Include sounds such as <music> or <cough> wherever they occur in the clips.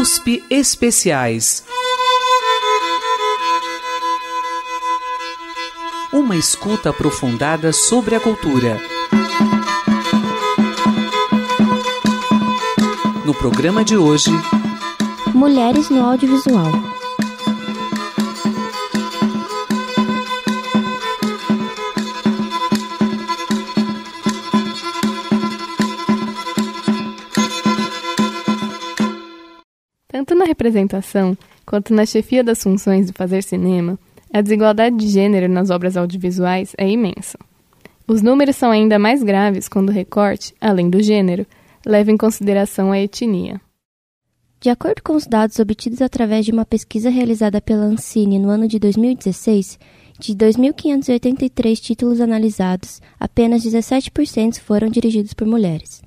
USP Especiais. Uma escuta aprofundada sobre a cultura. No programa de hoje, Mulheres no audiovisual. Representação quanto na chefia das funções de fazer cinema, a desigualdade de gênero nas obras audiovisuais é imensa. Os números são ainda mais graves quando o recorte, além do gênero, leva em consideração a etnia. De acordo com os dados obtidos através de uma pesquisa realizada pela Ancine no ano de 2016, de 2.583 títulos analisados, apenas 17% foram dirigidos por mulheres.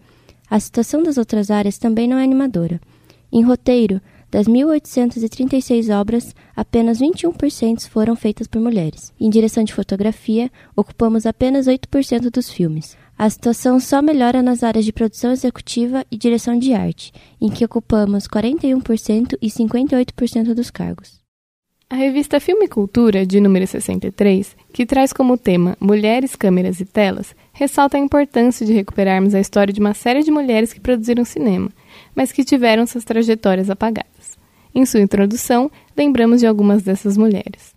A situação das outras áreas também não é animadora. Em roteiro, das 1.836 obras, apenas 21% foram feitas por mulheres. Em direção de fotografia, ocupamos apenas 8% dos filmes. A situação só melhora nas áreas de produção executiva e direção de arte, em que ocupamos 41% e 58% dos cargos. A revista Filme e Cultura, de número 63, que traz como tema Mulheres, Câmeras e Telas, ressalta a importância de recuperarmos a história de uma série de mulheres que produziram cinema, mas que tiveram suas trajetórias apagadas. Em sua introdução, lembramos de algumas dessas mulheres.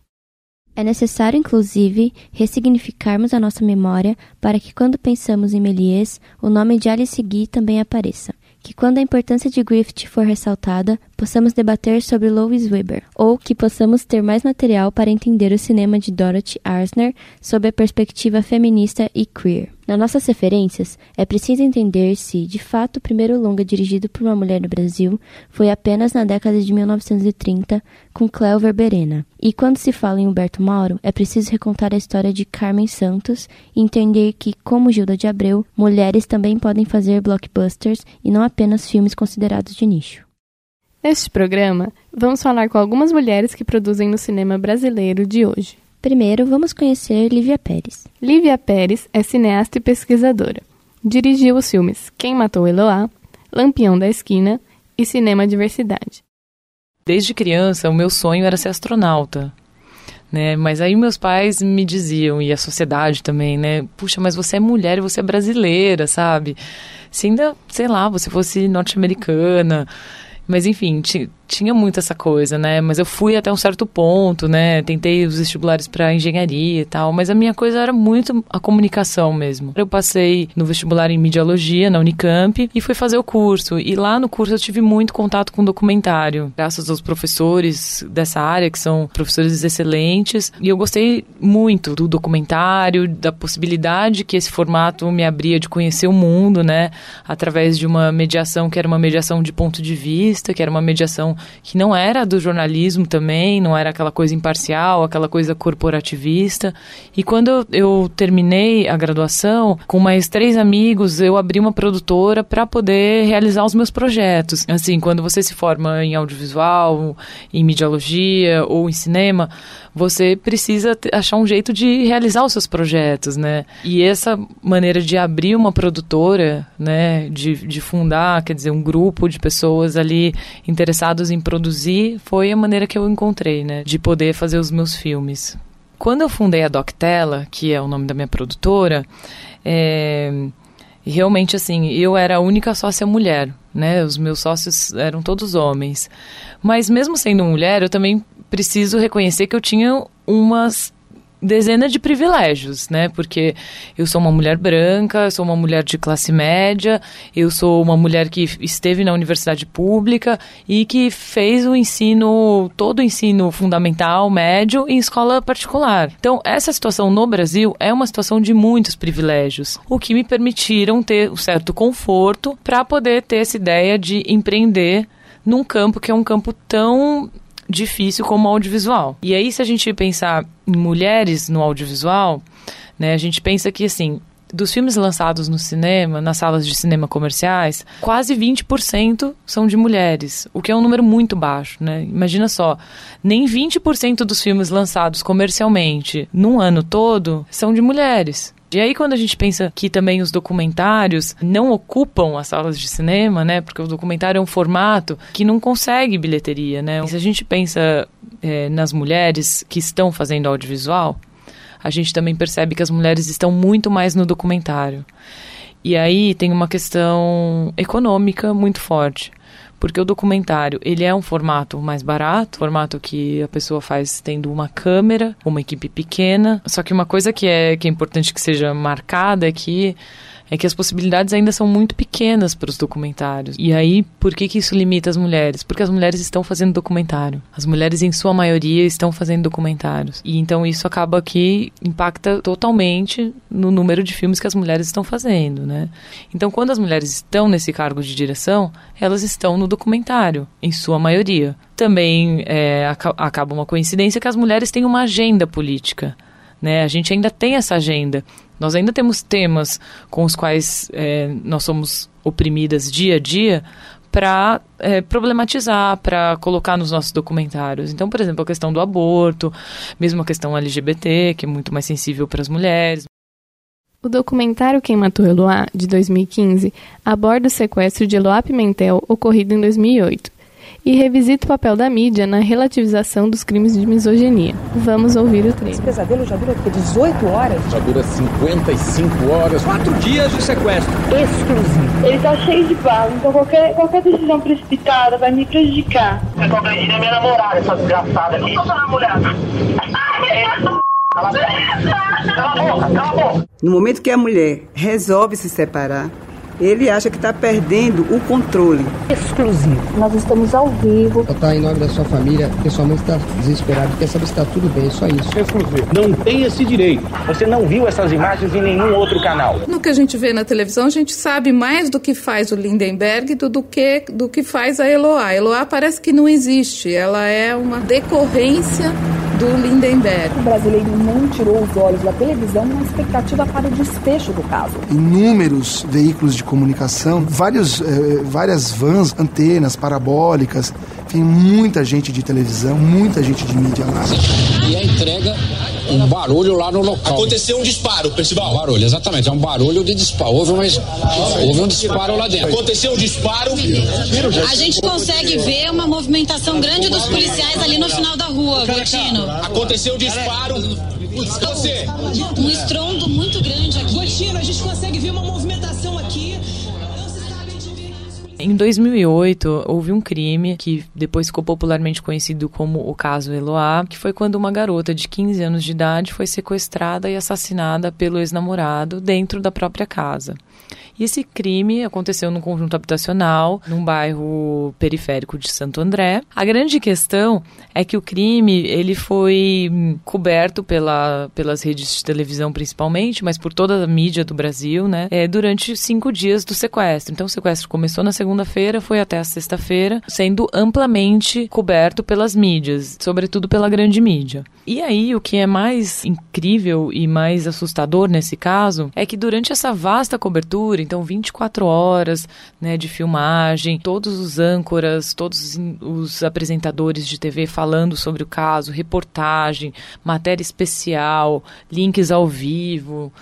É necessário, inclusive, ressignificarmos a nossa memória para que, quando pensamos em Méliès, o nome de Alice Guy também apareça. Que, quando a importância de Griffith for ressaltada, possamos debater sobre Louis Weber, ou que possamos ter mais material para entender o cinema de Dorothy Arzner sob a perspectiva feminista e queer. Nas nossas referências, é preciso entender se, de fato, o primeiro longa dirigido por uma mulher no Brasil foi apenas na década de 1930, com Cleo Verberena. E quando se fala em Humberto Mauro, é preciso recontar a história de Carmen Santos e entender que, como Gilda de Abreu, mulheres também podem fazer blockbusters e não apenas filmes considerados de nicho. Neste programa, vamos falar com algumas mulheres que produzem no cinema brasileiro de hoje. Primeiro, vamos conhecer Lívia Pérez. Lívia Pérez é cineasta e pesquisadora. Dirigiu os filmes Quem Matou Eloá, Lampião da Esquina e Cinema Diversidade. Desde criança, o meu sonho era ser astronauta. Né? Mas aí meus pais me diziam, e a sociedade também, né? Puxa, mas você é mulher e você é brasileira, sabe? Se ainda, sei lá, você fosse norte-americana. Mas enfim, tinha muito essa coisa, né? Mas eu fui até um certo ponto, né? Tentei os vestibulares para engenharia e tal, mas a minha coisa era muito a comunicação mesmo. Eu passei no vestibular em mediologia na Unicamp e fui fazer o curso. E lá no curso eu tive muito contato com documentário, graças aos professores dessa área que são professores excelentes. E eu gostei muito do documentário, da possibilidade que esse formato me abria de conhecer o mundo, né? Através de uma mediação que era uma mediação de ponto de vista, que era uma mediação que não era do jornalismo também, não era aquela coisa imparcial, aquela coisa corporativista. E quando eu, eu terminei a graduação, com mais três amigos, eu abri uma produtora para poder realizar os meus projetos. Assim, quando você se forma em audiovisual, em mediologia ou em cinema, você precisa achar um jeito de realizar os seus projetos, né? E essa maneira de abrir uma produtora, né, de, de fundar, quer dizer, um grupo de pessoas ali em produzir, foi a maneira que eu encontrei, né, de poder fazer os meus filmes. Quando eu fundei a Doctela, que é o nome da minha produtora, é, realmente assim, eu era a única sócia mulher, né? Os meus sócios eram todos homens. Mas mesmo sendo mulher, eu também preciso reconhecer que eu tinha umas dezena de privilégios, né? Porque eu sou uma mulher branca, sou uma mulher de classe média, eu sou uma mulher que esteve na universidade pública e que fez o ensino, todo o ensino fundamental, médio em escola particular. Então, essa situação no Brasil é uma situação de muitos privilégios, o que me permitiram ter um certo conforto para poder ter essa ideia de empreender num campo que é um campo tão difícil como audiovisual. E aí, se a gente pensar em mulheres no audiovisual, né, a gente pensa que, assim, dos filmes lançados no cinema, nas salas de cinema comerciais, quase 20% são de mulheres, o que é um número muito baixo, né? Imagina só, nem 20% dos filmes lançados comercialmente num ano todo são de mulheres. E aí, quando a gente pensa que também os documentários não ocupam as salas de cinema, né? Porque o documentário é um formato que não consegue bilheteria, né? E se a gente pensa é, nas mulheres que estão fazendo audiovisual, a gente também percebe que as mulheres estão muito mais no documentário. E aí tem uma questão econômica muito forte porque o documentário ele é um formato mais barato, formato que a pessoa faz tendo uma câmera, uma equipe pequena. Só que uma coisa que é que é importante que seja marcada é que é que as possibilidades ainda são muito pequenas para os documentários. E aí, por que, que isso limita as mulheres? Porque as mulheres estão fazendo documentário. As mulheres, em sua maioria, estão fazendo documentários. E então isso acaba que impacta totalmente no número de filmes que as mulheres estão fazendo, né? Então, quando as mulheres estão nesse cargo de direção, elas estão no documentário, em sua maioria. Também é, acaba uma coincidência que as mulheres têm uma agenda política. Né? A gente ainda tem essa agenda. Nós ainda temos temas com os quais é, nós somos oprimidas dia a dia para é, problematizar, para colocar nos nossos documentários. Então, por exemplo, a questão do aborto, mesmo a questão LGBT, que é muito mais sensível para as mulheres. O documentário Quem Matou Eloá, de 2015, aborda o sequestro de Eloá Pimentel ocorrido em 2008 e revisita o papel da mídia na relativização dos crimes de misoginia. Vamos ouvir o trecho. Esse pesadelo já dura 18 horas? Já dura 55 horas. Quatro dias de sequestro. Exclusivo. Ele tá cheio de bala, então qualquer, qualquer decisão precipitada vai me prejudicar. Eu tô agredindo minha namorada, essa desgraçada aqui. Eu sou namorada. Cala a boca, cala a boca. No momento que a mulher resolve se separar, ele acha que está perdendo o controle. Exclusivo. Nós estamos ao vivo. Está em nome da sua família, porque sua mãe está desesperada, quer saber se está tudo bem, só isso. Exclusivo. Não tem esse direito. Você não viu essas imagens em nenhum outro canal. No que a gente vê na televisão, a gente sabe mais do que faz o Lindenberg do, do que do que faz a Eloá. A Eloá parece que não existe, ela é uma decorrência do Lindenberg. O brasileiro não tirou os olhos da televisão na expectativa para o desfecho do caso. Inúmeros veículos de comunicação, vários, eh, várias vans, antenas parabólicas, tem muita gente de televisão, muita gente de mídia lá. E a entrega, um barulho lá no local. Aconteceu um disparo, Percival. Um barulho, exatamente, é um barulho de disparo. Houve, uma, houve um disparo lá dentro. Aconteceu um disparo. A gente consegue ver uma movimentação grande dos policiais ali no final da rua, Gotino. Aconteceu um disparo. Você. Um estrondo muito grande aqui. Gotino, a gente consegue ver uma movimentação. Em 2008, houve um crime que depois ficou popularmente conhecido como o caso Eloá, que foi quando uma garota de 15 anos de idade foi sequestrada e assassinada pelo ex-namorado dentro da própria casa. E esse crime aconteceu num conjunto habitacional, num bairro periférico de Santo André. A grande questão é que o crime ele foi hum, coberto pela, pelas redes de televisão principalmente, mas por toda a mídia do Brasil, né? É, durante cinco dias do sequestro. Então o sequestro começou na segunda-feira, foi até a sexta-feira, sendo amplamente coberto pelas mídias, sobretudo pela grande mídia. E aí o que é mais incrível e mais assustador nesse caso é que durante essa vasta cobertura, então 24 horas né, de filmagem, todos os âncoras, todos os apresentadores de TV falando sobre o caso, reportagem, matéria especial, links ao vivo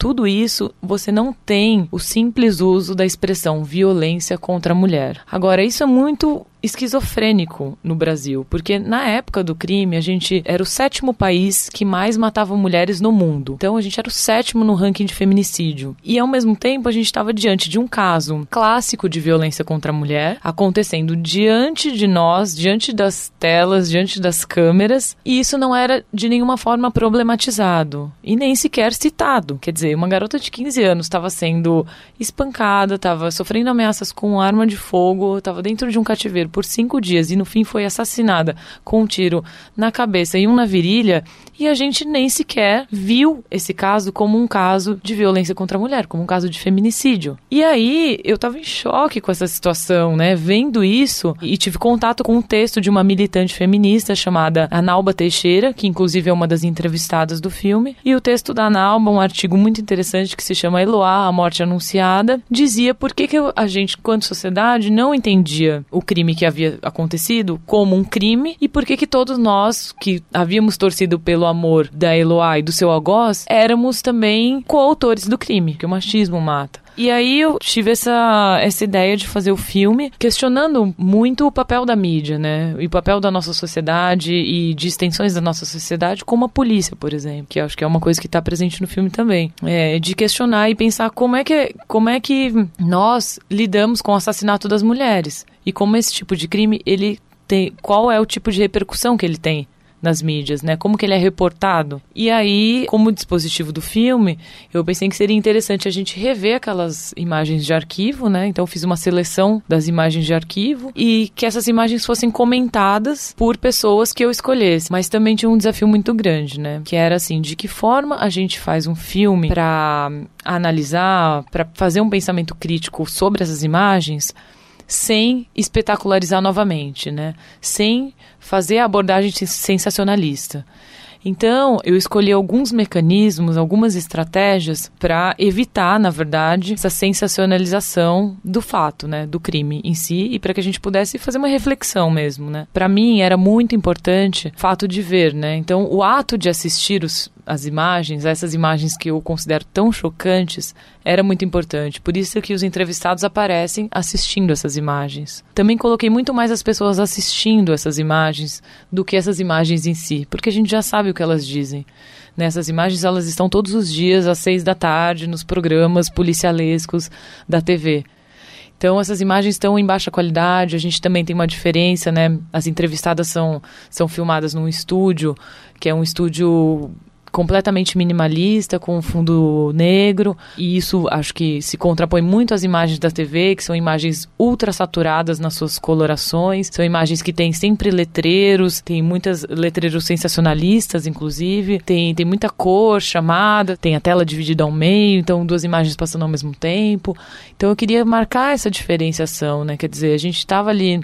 tudo isso você não tem o simples uso da expressão violência contra a mulher. Agora, isso é muito esquizofrênico no Brasil, porque na época do crime a gente era o sétimo país que mais matava mulheres no mundo. Então a gente era o sétimo no ranking de feminicídio. E ao mesmo tempo a gente estava diante de um caso clássico de violência contra a mulher acontecendo diante de nós, diante das telas, diante das câmeras, e isso não era de nenhuma forma problematizado e nem sequer citado. Quer dizer, uma garota de 15 anos estava sendo espancada, estava sofrendo ameaças com arma de fogo, estava dentro de um cativeiro por cinco dias e no fim foi assassinada com um tiro na cabeça e um na virilha, e a gente nem sequer viu esse caso como um caso de violência contra a mulher, como um caso de feminicídio. E aí eu tava em choque com essa situação, né? Vendo isso e tive contato com um texto de uma militante feminista chamada Analba Teixeira, que inclusive é uma das entrevistadas do filme. E o texto da Analba, um artigo muito interessante que se chama Eloá, a morte anunciada, dizia por que, que a gente, quanto sociedade, não entendia o crime que havia acontecido como um crime e por que que todos nós que havíamos torcido pelo amor da Eloá e do seu algoz éramos também coautores do crime, que o machismo mata. E aí eu tive essa, essa ideia de fazer o filme questionando muito o papel da mídia, né? E o papel da nossa sociedade e de extensões da nossa sociedade, como a polícia, por exemplo, que acho que é uma coisa que está presente no filme também. É, de questionar e pensar como é, que, como é que nós lidamos com o assassinato das mulheres. E como esse tipo de crime, ele tem. Qual é o tipo de repercussão que ele tem nas mídias, né? Como que ele é reportado. E aí, como dispositivo do filme, eu pensei que seria interessante a gente rever aquelas imagens de arquivo, né? Então fiz uma seleção das imagens de arquivo e que essas imagens fossem comentadas por pessoas que eu escolhesse. Mas também tinha um desafio muito grande, né? Que era assim, de que forma a gente faz um filme para analisar, para fazer um pensamento crítico sobre essas imagens sem espetacularizar novamente, né? Sem fazer a abordagem sensacionalista. Então, eu escolhi alguns mecanismos, algumas estratégias para evitar, na verdade, essa sensacionalização do fato, né, do crime em si e para que a gente pudesse fazer uma reflexão mesmo, né? Para mim era muito importante o fato de ver, né? Então, o ato de assistir os, as imagens, essas imagens que eu considero tão chocantes, era muito importante. Por isso que os entrevistados aparecem assistindo essas imagens. Também coloquei muito mais as pessoas assistindo essas imagens do que essas imagens em si, porque a gente já sabe o que elas dizem. Nessas imagens elas estão todos os dias às seis da tarde nos programas policialescos da TV. Então essas imagens estão em baixa qualidade, a gente também tem uma diferença, né? As entrevistadas são, são filmadas num estúdio, que é um estúdio completamente minimalista, com fundo negro, e isso acho que se contrapõe muito às imagens da TV, que são imagens ultra saturadas nas suas colorações, são imagens que têm sempre letreiros, tem muitas letreiros sensacionalistas, inclusive, tem, tem muita cor chamada, tem a tela dividida ao meio, então duas imagens passando ao mesmo tempo. Então eu queria marcar essa diferenciação, né? Quer dizer, a gente estava ali,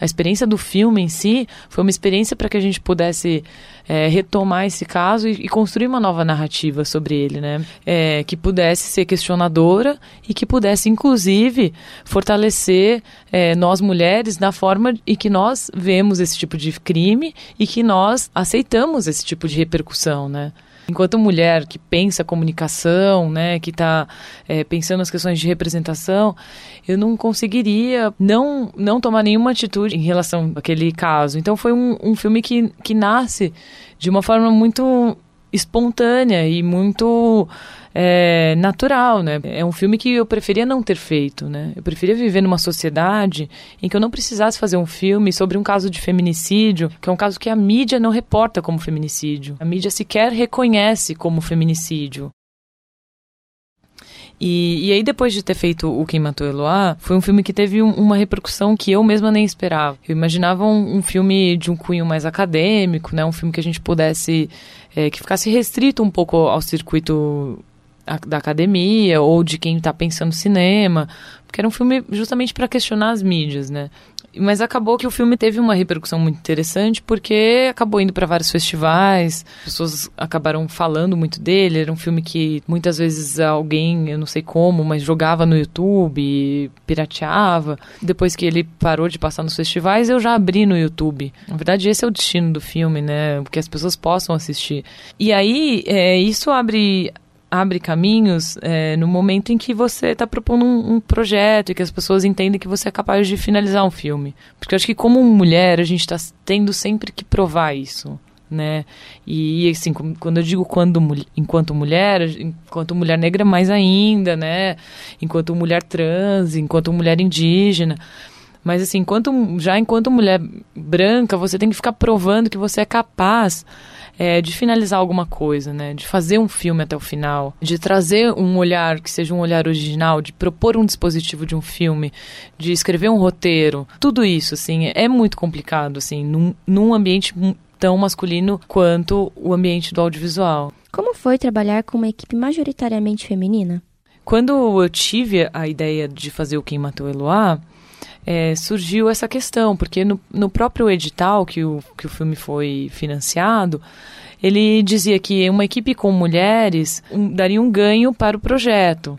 a experiência do filme em si foi uma experiência para que a gente pudesse é, retomar esse caso e, e, construir uma nova narrativa sobre ele, né? É, que pudesse ser questionadora e que pudesse, inclusive, fortalecer é, nós mulheres na forma em que nós vemos esse tipo de crime e que nós aceitamos esse tipo de repercussão, né? Enquanto mulher que pensa comunicação, né, que está é, pensando nas questões de representação, eu não conseguiria não não tomar nenhuma atitude em relação àquele caso. Então foi um, um filme que, que nasce de uma forma muito espontânea e muito é, natural, né? É um filme que eu preferia não ter feito, né? Eu preferia viver numa sociedade em que eu não precisasse fazer um filme sobre um caso de feminicídio, que é um caso que a mídia não reporta como feminicídio. A mídia sequer reconhece como feminicídio. E, e aí, depois de ter feito O Quem Matou Eloá, foi um filme que teve um, uma repercussão que eu mesma nem esperava. Eu imaginava um, um, filme de um cunho mais acadêmico, né? Um filme que a gente pudesse... É, que ficasse restrito um pouco ao circuito da academia ou de quem está pensando cinema, porque era um filme justamente para questionar as mídias, né? Mas acabou que o filme teve uma repercussão muito interessante porque acabou indo para vários festivais, pessoas acabaram falando muito dele. Era um filme que muitas vezes alguém, eu não sei como, mas jogava no YouTube, pirateava. Depois que ele parou de passar nos festivais, eu já abri no YouTube. Na verdade, esse é o destino do filme, né? Que as pessoas possam assistir. E aí, é, isso abre abre caminhos é, no momento em que você está propondo um, um, projeto e que as pessoas entendem que você é capaz de finalizar um filme. Porque eu acho que como mulher a gente está tendo sempre que provar isso. Né? E assim, quando eu digo quando, enquanto mulher, enquanto mulher negra mais ainda, né? Enquanto mulher trans, enquanto mulher indígena. Mas assim, enquanto, já enquanto mulher branca, você tem que ficar provando que você é capaz é, de finalizar alguma coisa, né? De fazer um filme até o final, de trazer um olhar que seja um olhar original, de propor um dispositivo de um filme, de escrever um roteiro. Tudo isso, assim, é muito complicado, assim, num, num ambiente tão masculino quanto o ambiente do audiovisual. Como foi trabalhar com uma equipe majoritariamente feminina? Quando eu tive a ideia de fazer o Quem Matou Eloá, é, surgiu essa questão, porque no, no próprio edital que o, que o filme foi financiado, ele dizia que uma equipe com mulheres um, daria um ganho para o projeto.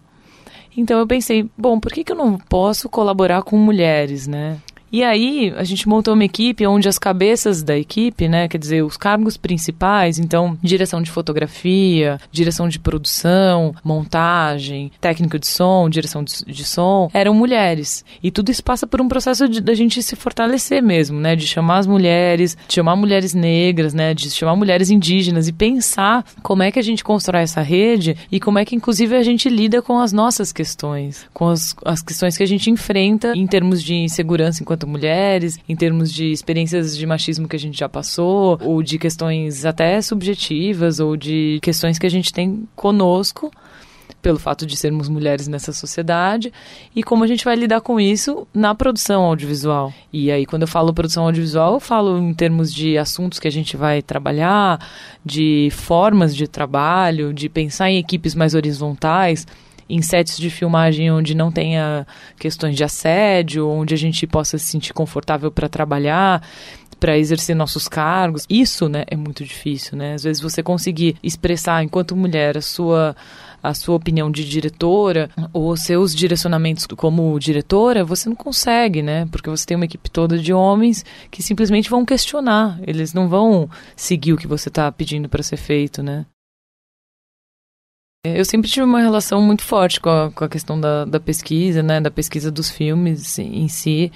Então eu pensei, bom, por que, que eu não posso colaborar com mulheres, né? E aí a gente montou uma equipe onde as cabeças da equipe, né, quer dizer, os cargos principais, então direção de fotografia, direção de produção, montagem, técnico de som, direção de, de som, eram mulheres. E tudo isso passa por um processo da gente se fortalecer mesmo, né, de chamar as mulheres, de chamar mulheres negras, né, de chamar mulheres indígenas e pensar como é que a gente constrói essa rede e como é que inclusive a gente lida com as nossas questões, com as, as questões que a gente enfrenta em termos de insegurança enquanto mulheres, em termos de experiências de machismo que a gente já passou, ou de questões até subjetivas, ou de questões que a gente tem conosco pelo fato de sermos mulheres nessa sociedade e como a gente vai lidar com isso na produção audiovisual. E aí, quando eu falo produção audiovisual, eu falo em termos de assuntos que a gente vai trabalhar, de formas de trabalho, de pensar em equipes mais horizontais em sets de filmagem onde não tenha questões de assédio, onde a gente possa se sentir confortável para trabalhar para exercer nossos cargos. Isso, né, é muito difícil, né? Às vezes você conseguir expressar enquanto mulher a sua a sua opinião de diretora ou seus direcionamentos como diretora, você não consegue, né? Porque você tem uma equipe toda de homens que simplesmente vão questionar, eles não vão seguir o que você está pedindo para ser feito, né? Eu sempre tive uma relação muito forte com a, com a questão da, da, pesquisa, né, da pesquisa dos filmes em si,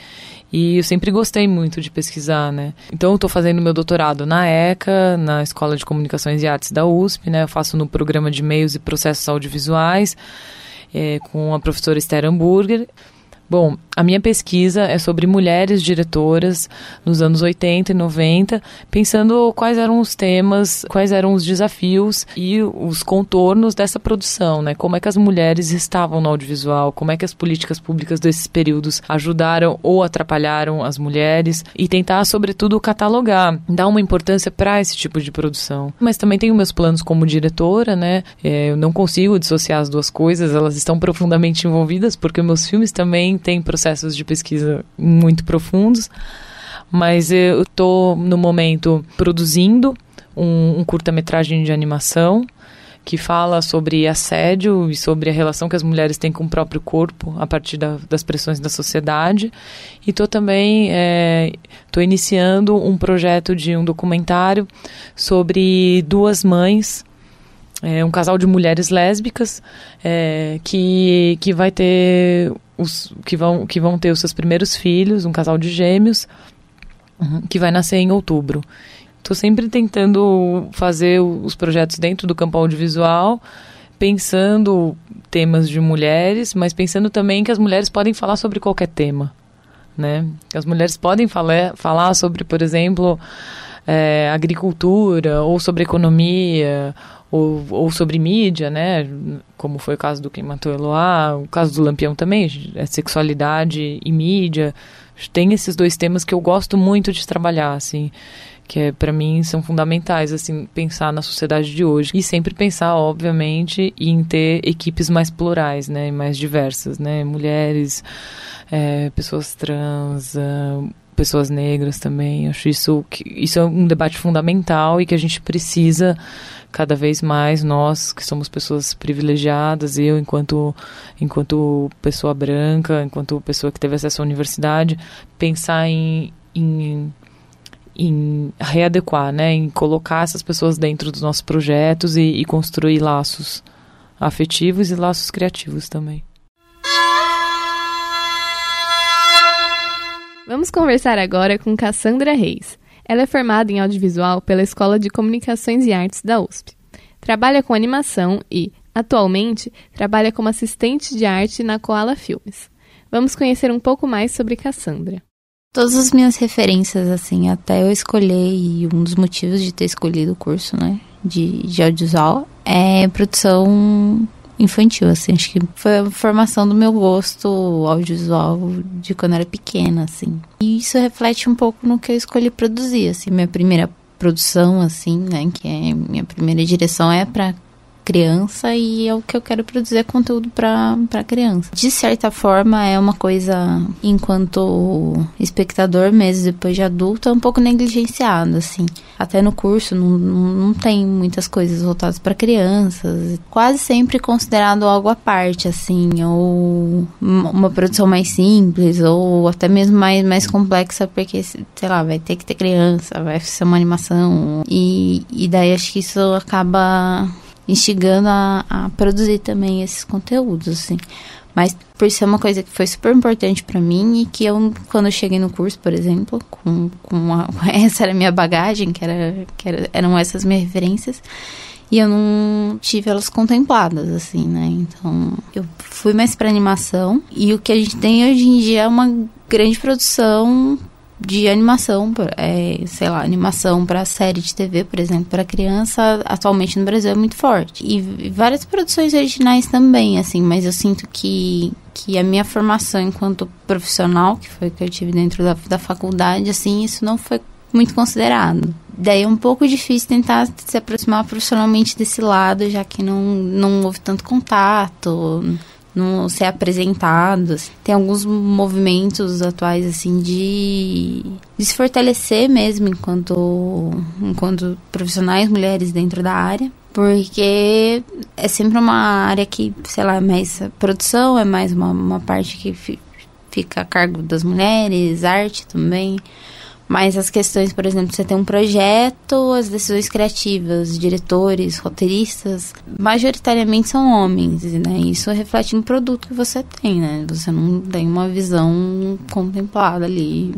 e eu sempre gostei muito de pesquisar, né. Então eu estou fazendo meu doutorado na ECA, na Escola de Comunicações e Artes da USP, né, eu faço no programa de meios e processos audiovisuais, é, com a professora Esther Hamburger, Bom, a minha pesquisa é sobre mulheres diretoras nos anos 80 e 90, pensando quais eram os temas, quais eram os desafios e os contornos dessa produção, né? Como é que as mulheres estavam no audiovisual, como é que as políticas públicas desses períodos ajudaram ou atrapalharam as mulheres e tentar, sobretudo, catalogar, dar uma importância para esse tipo de produção. Mas também tenho meus planos como diretora, né? É, eu não consigo dissociar as duas coisas, elas estão profundamente envolvidas porque meus filmes também tem processos de pesquisa muito profundos, mas eu estou no momento produzindo um, um curta-metragem de animação que fala sobre assédio e sobre a relação que as mulheres têm com o próprio corpo a partir da, das pressões da sociedade. E estou também estou é, iniciando um projeto de um documentário sobre duas mães é um casal de mulheres lésbicas é, que, que vai ter os que vão, que vão ter os seus primeiros filhos, um casal de gêmeos, uhum, que vai nascer em outubro. Estou sempre tentando fazer os projetos dentro do campo audiovisual, pensando temas de mulheres, mas pensando também que as mulheres podem falar sobre qualquer tema. Né? As mulheres podem falar, falar sobre, por exemplo, é, agricultura, ou sobre economia, ou, ou sobre mídia, né? Como foi o caso do Matou Eloá, o caso do Lampião também, é sexualidade e mídia. Tem esses dois temas que eu gosto muito de trabalhar, assim, que é, para mim são fundamentais, assim, pensar na sociedade de hoje. E sempre pensar, obviamente, em ter equipes mais plurais, né? Mais diversas, né? Mulheres, é, pessoas trans, uh, pessoas negras também. Acho isso isso é um debate fundamental e que a gente precisa cada vez mais nós que somos pessoas privilegiadas, eu enquanto enquanto pessoa branca, enquanto pessoa que teve acesso à universidade, pensar em, em em readequar, né, em colocar essas pessoas dentro dos nossos projetos e, e construir laços afetivos e laços criativos também. Vamos conversar agora com Cassandra Reis. Ela é formada em audiovisual pela Escola de Comunicações e Artes da USP. Trabalha com animação e, atualmente, trabalha como assistente de arte na Koala Filmes. Vamos conhecer um pouco mais sobre Cassandra. Todas as minhas referências, assim, até eu escolher, e um dos motivos de ter escolhido o curso, né, de, de audiovisual, é produção infantil, assim. Acho que foi a formação do meu gosto audiovisual de quando eu era pequena, assim. E isso reflete um pouco no que eu escolhi produzir, assim. Minha primeira produção, assim, né, que é minha primeira direção é para criança e é o que eu quero produzir é conteúdo para criança. De certa forma, é uma coisa, enquanto espectador mesmo, depois de adulto, é um pouco negligenciado, assim. Até no curso não, não tem muitas coisas voltadas para crianças. Quase sempre considerado algo à parte, assim, ou uma produção mais simples, ou até mesmo mais, mais complexa, porque, sei lá, vai ter que ter criança, vai ser uma animação. E, e daí acho que isso acaba instigando a, a produzir também esses conteúdos, assim. Mas por ser uma coisa que foi super importante para mim e que eu, quando eu cheguei no curso, por exemplo, com, com a, <laughs> essa era a minha bagagem, que, era, que era, eram essas minhas referências, e eu não tive elas contempladas, assim, né? Então, eu fui mais pra animação, e o que a gente tem hoje em dia é uma grande produção de animação, é, sei lá, animação para série de TV, por exemplo, para criança, atualmente no Brasil é muito forte. E, várias produções originais também, assim, mas eu sinto que, que a minha formação enquanto profissional, que foi que eu tive dentro da, da faculdade, assim, isso não foi muito considerado. Daí é um pouco difícil tentar se aproximar profissionalmente desse lado, já que não, não houve tanto contato não ser apresentados. Tem alguns movimentos atuais, assim, de, de se fortalecer mesmo enquanto, enquanto profissionais mulheres dentro da área. Porque é sempre uma área que, sei lá, é mais produção, é mais uma, uma parte que fica a cargo das mulheres, arte também. Mas as questões, por exemplo, você tem um projeto, as decisões criativas, diretores, roteiristas, majoritariamente são homens, né? Isso reflete no produto que você tem, né? Você não tem uma visão contemplada ali.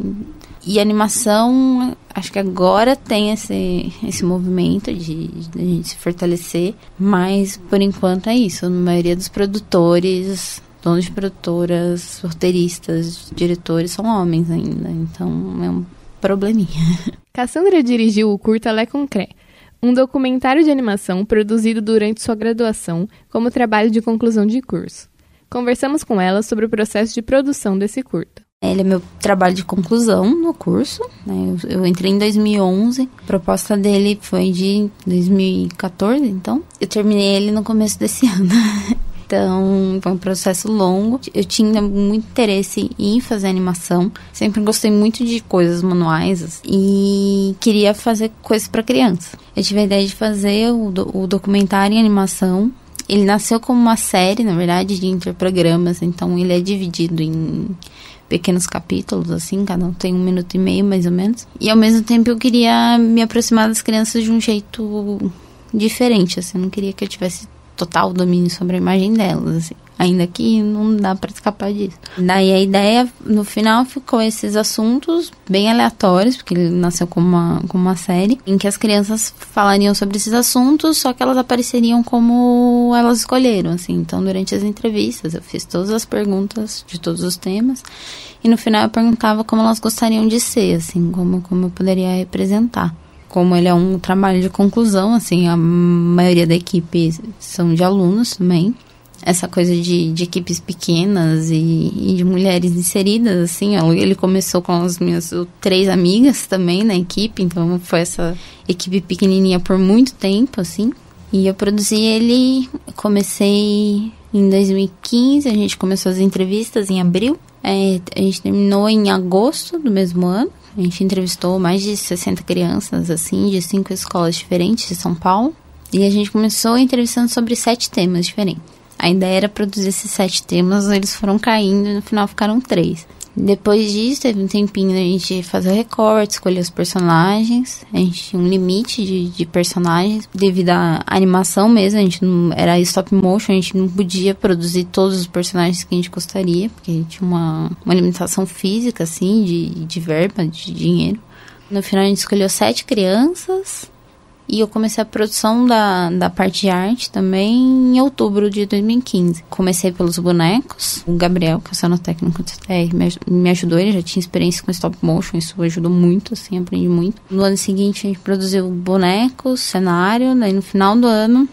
E animação, acho que agora tem esse, esse movimento de, de a gente se fortalecer, mas por enquanto é isso. A maioria dos produtores donos de produtoras, roteiristas, diretores são homens ainda. Então é um probleminha. <laughs> Cassandra dirigiu o curta Lé Concré, um documentário de animação produzido durante sua graduação como trabalho de conclusão de curso. Conversamos com ela sobre o processo de produção desse curta. Ele é meu trabalho de conclusão no curso. Né? Eu, eu, entrei em 2011. A proposta dele foi de 2014, então. Eu terminei ele no começo desse <laughs> ano. Então, foi um processo longo. Eu tinha muito interesse em fazer animação. Sempre gostei muito de coisas manuais e queria fazer coisas para criança. Eu tive a ideia de fazer o, do, o documentário em animação ele nasceu como uma série, na verdade, de interprogramas, então ele é dividido em pequenos capítulos, assim, cada um tem um minuto e meio, mais ou menos. E ao mesmo tempo eu queria me aproximar das crianças de um jeito diferente, assim, eu não queria que eu tivesse total domínio sobre a imagem delas, assim. Ainda que não dá para escapar disso. Daí a ideia, no final, ficou esses assuntos bem aleatórios, porque ele nasceu como uma, uma série, em que as crianças falariam sobre esses assuntos, só que elas apareceriam como elas escolheram, assim. Então, durante as entrevistas, eu fiz todas as perguntas de todos os temas, e no final eu perguntava como elas gostariam de ser, assim, como, como eu poderia representar como ele é um trabalho de conclusão, assim, a maioria da equipe são de alunos também. Essa coisa de, de equipes pequenas e, e, de mulheres inseridas, assim, ele começou com as minhas três amigas também na equipe, então foi essa equipe pequenininha por muito tempo, assim. E eu produzi ele, comecei em 2015, a gente começou as entrevistas em abril, é, a gente terminou em agosto do mesmo ano. A gente entrevistou mais de 60 crianças, assim, de cinco escolas diferentes de São Paulo. E a gente começou entrevistando sobre sete temas diferentes. A ideia era produzir esses sete temas, eles foram caindo e no final ficaram três. Depois disso, teve um tempinho a gente fazer o recorte, escolher os personagens. A gente tinha um limite de, de personagens devido à animação mesmo. A gente não era stop motion, a gente não podia produzir todos os personagens que a gente gostaria, porque tinha uma, uma limitação física, assim, de, de verba, de dinheiro. No final, a gente escolheu sete crianças e eu comecei a produção da, da parte de arte também em outubro de 2015. Comecei pelos bonecos. O Gabriel, que é o cenotécnico do CTR, me, ajudou. Ele já tinha experiência com stop motion, isso ajudou muito, assim, aprendi muito. No ano seguinte, a gente produziu bonecos, cenário. Daí no final do ano,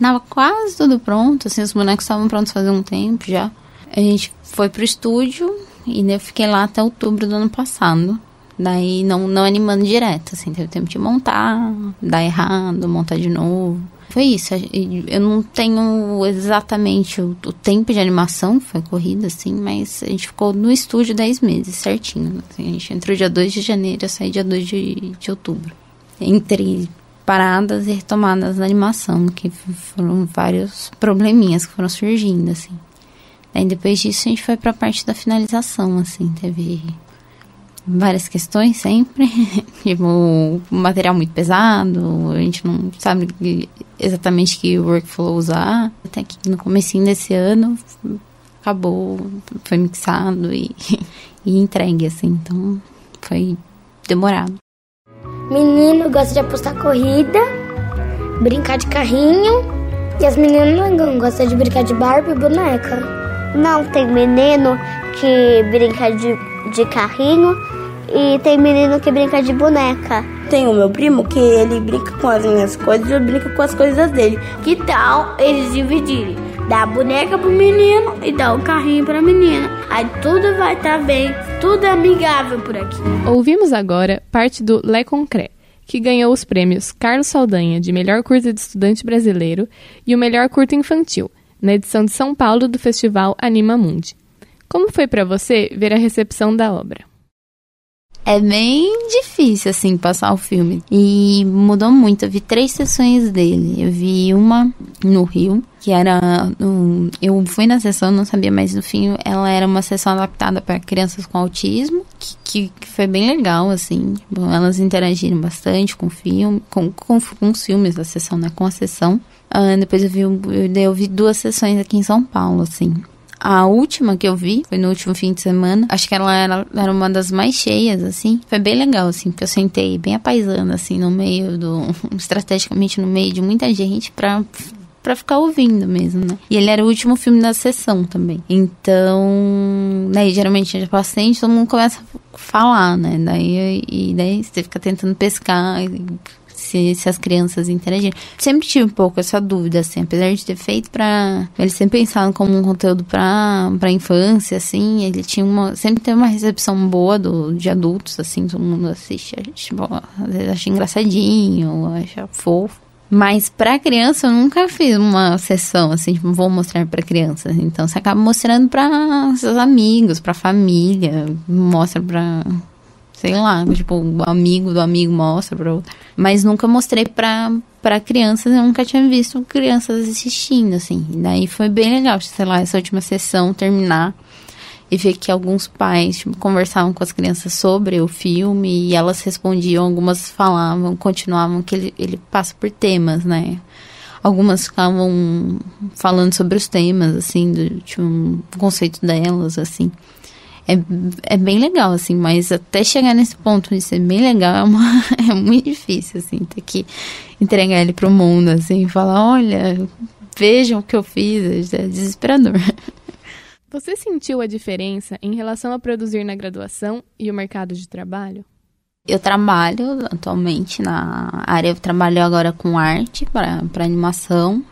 tava quase tudo pronto, assim, os bonecos estavam prontos fazia um tempo já. A gente foi pro estúdio e eu fiquei lá até outubro do ano passado. Daí não, não animando direto, assim, teve tempo de montar, dar errado, montar de novo. Foi isso. Eu não tenho exatamente o, o tempo de animação, foi corrida, assim, mas a gente ficou no estúdio 10 meses, certinho. Assim, a gente entrou dia 2 de janeiro e saí dia 2 de, de outubro. Entre paradas e retomadas da animação, que foram vários probleminhas que foram surgindo, assim. Aí depois disso a gente foi para a parte da finalização, assim, teve várias questões sempre, <laughs> tipo, material muito pesado, a gente não sabe exatamente que workflow usar, até que no comecinho desse ano acabou, foi mixado e, <laughs> e entregue, assim, então foi demorado. Menino gosta de apostar corrida, brincar de carrinho, e as meninas não gostam de brincar de Barbie e boneca. Não, tem menino que brinca de, de carrinho e tem menino que brinca de boneca. Tem o meu primo que ele brinca com as minhas coisas e eu brinco com as coisas dele. Que tal eles dividirem? Dá a boneca pro menino e dá o carrinho pra menina. Aí tudo vai estar tá bem, tudo é amigável por aqui. Ouvimos agora parte do Le Concret, que ganhou os prêmios Carlos Saldanha de Melhor Curta de Estudante Brasileiro e o Melhor Curta Infantil, na edição de São Paulo do Festival Anima Mundi. Como foi para você ver a recepção da obra? É bem difícil, assim, passar o filme. E mudou muito. Eu vi três sessões dele. Eu vi uma no Rio, que era. Um, eu fui na sessão, não sabia, mas no fim ela era uma sessão adaptada para crianças com autismo, que, que, que, foi bem legal, assim. Bom, elas interagiram bastante com o filme, com, com, com os filmes da sessão, né? Com a sessão. Uh, depois eu vi, eu, eu vi duas sessões aqui em São Paulo, assim. A última que eu vi foi no último fim de semana. Acho que ela era, era uma das mais cheias, assim. Foi bem legal, assim, porque eu sentei bem apaisando, assim, no meio do. <laughs> estrategicamente no meio de muita gente pra para ficar ouvindo mesmo, né? E ele era o último filme da sessão também. Então, daí geralmente a paciente, todo mundo começa a falar, né? Daí, e daí você fica tentando pescar se, se as crianças interagirem. Sempre tive um pouco essa dúvida, assim, apesar de ter feito pra. Ele sempre pensado como um conteúdo pra, pra infância, assim, ele tinha uma. Sempre teve uma recepção boa do, de adultos, assim, todo mundo assiste, tipo, às vezes acha engraçadinho, acha fofo. Mas pra criança eu nunca fiz uma sessão assim, tipo, vou mostrar pra criança. Então você acaba mostrando pra seus amigos, pra família, mostra pra sei lá, tipo, o amigo do amigo mostra pra outro. Mas nunca mostrei pra, pra crianças, eu nunca tinha visto crianças assistindo, assim. E daí foi bem legal, sei lá, essa última sessão terminar e ver que alguns pais tipo, conversavam com as crianças sobre o filme e elas respondiam, algumas falavam, continuavam que ele, ele passa por temas, né? Algumas ficavam falando sobre os temas, assim, do tipo, um conceito delas, assim é, é bem legal, assim, mas até chegar nesse ponto de ser bem legal é, uma, <laughs> é muito difícil, assim, ter que entregar ele pro mundo, assim, falar, olha, vejam o que eu fiz, é desesperador. <laughs> Você sentiu a diferença em relação a produzir na graduação e o mercado de trabalho? Eu trabalho atualmente na área, eu trabalho agora com arte para animação,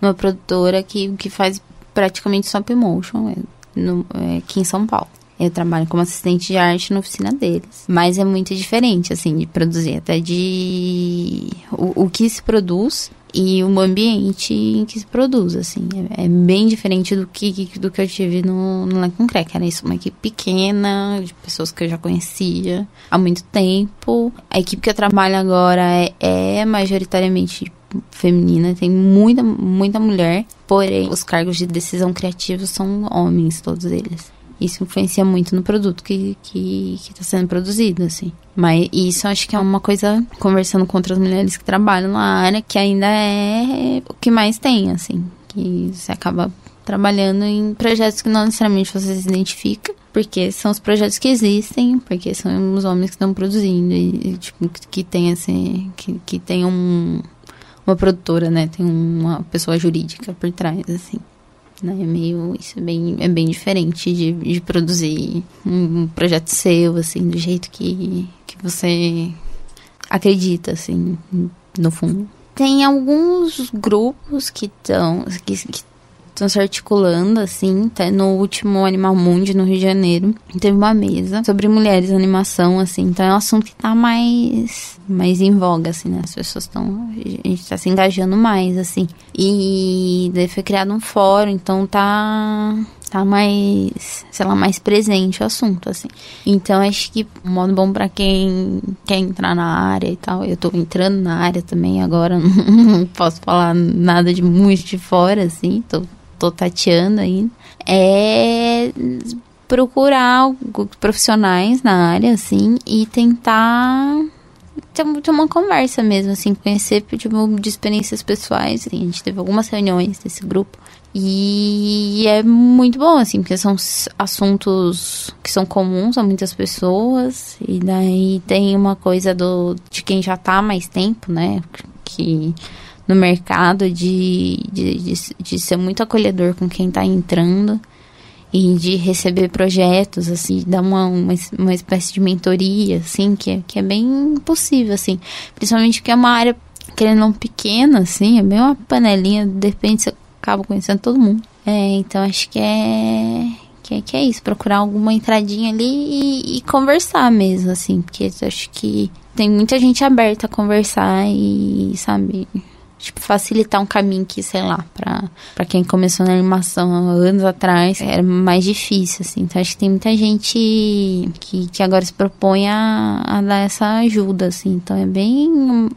numa produtora que, que faz praticamente stop motion é, no, é, aqui em São Paulo. Eu trabalho como assistente de arte na oficina deles. Mas é muito diferente, assim, de produzir. Até de o, o que se produz e o ambiente em que se produz, assim. É, é, bem diferente do que, do que eu tive no, no Concrete, que era isso, uma equipe pequena, de pessoas que eu já conhecia há muito tempo. A equipe que eu trabalho agora é, é majoritariamente feminina, tem muita, muita mulher, porém os cargos de decisão criativa são homens, todos eles isso influencia muito no produto que que está sendo produzido, assim. Mas isso acho que é uma coisa, conversando com outras mulheres que trabalham na área, que ainda é o que mais tem, assim. Que você acaba trabalhando em projetos que não necessariamente você se identifica, porque são os projetos que existem, porque são os homens que estão produzindo e, tipo, que tem esse, que, que tem um, uma produtora, né, tem uma pessoa jurídica por trás, assim. Né? É meio. Isso é bem, é bem diferente de, de produzir um projeto seu, assim, do jeito que, que você acredita, assim, no fundo. Tem alguns grupos que estão. Que, que estão se articulando, assim, até no último Animal Mundi, no Rio de Janeiro, teve uma mesa sobre mulheres animação, assim, então é um assunto que tá mais, mais em voga, assim, né? As pessoas estão, a gente tá se engajando mais, assim. E daí foi criado um fórum, então tá tá mais, sei lá, mais presente o assunto, assim. Então, acho que um modo bom para quem quer entrar na área e tal. Eu tô entrando na área também agora, <laughs> não posso falar nada de muito de fora, assim, tô, tô tateando ainda. É procurar profissionais na área, assim, e tentar ter, ter uma conversa mesmo, assim, conhecer tipo, de experiências pessoais. Assim, a gente teve algumas reuniões desse grupo e é muito bom, assim, porque são assuntos que são comuns a muitas pessoas. E daí tem uma coisa do, de quem já tá há mais tempo, né? Que no mercado de, de, de, de ser muito acolhedor com quem tá entrando e de receber projetos, assim, dar uma, uma, uma espécie de mentoria, assim, que é, que é bem possível, assim. Principalmente que é uma área, querendo não pequena, assim, é bem uma panelinha, de repente você acabo conhecendo todo mundo. É, então acho que é, que é que é isso, procurar alguma entradinha ali e, e conversar mesmo, assim, porque acho que tem muita gente aberta a conversar e, sabe, tipo, facilitar um caminho que, sei lá, pra, pra quem começou na animação anos atrás, era mais difícil, assim. Então, acho que tem muita gente que, que agora se propõe a, a dar essa ajuda, assim. Então, é bem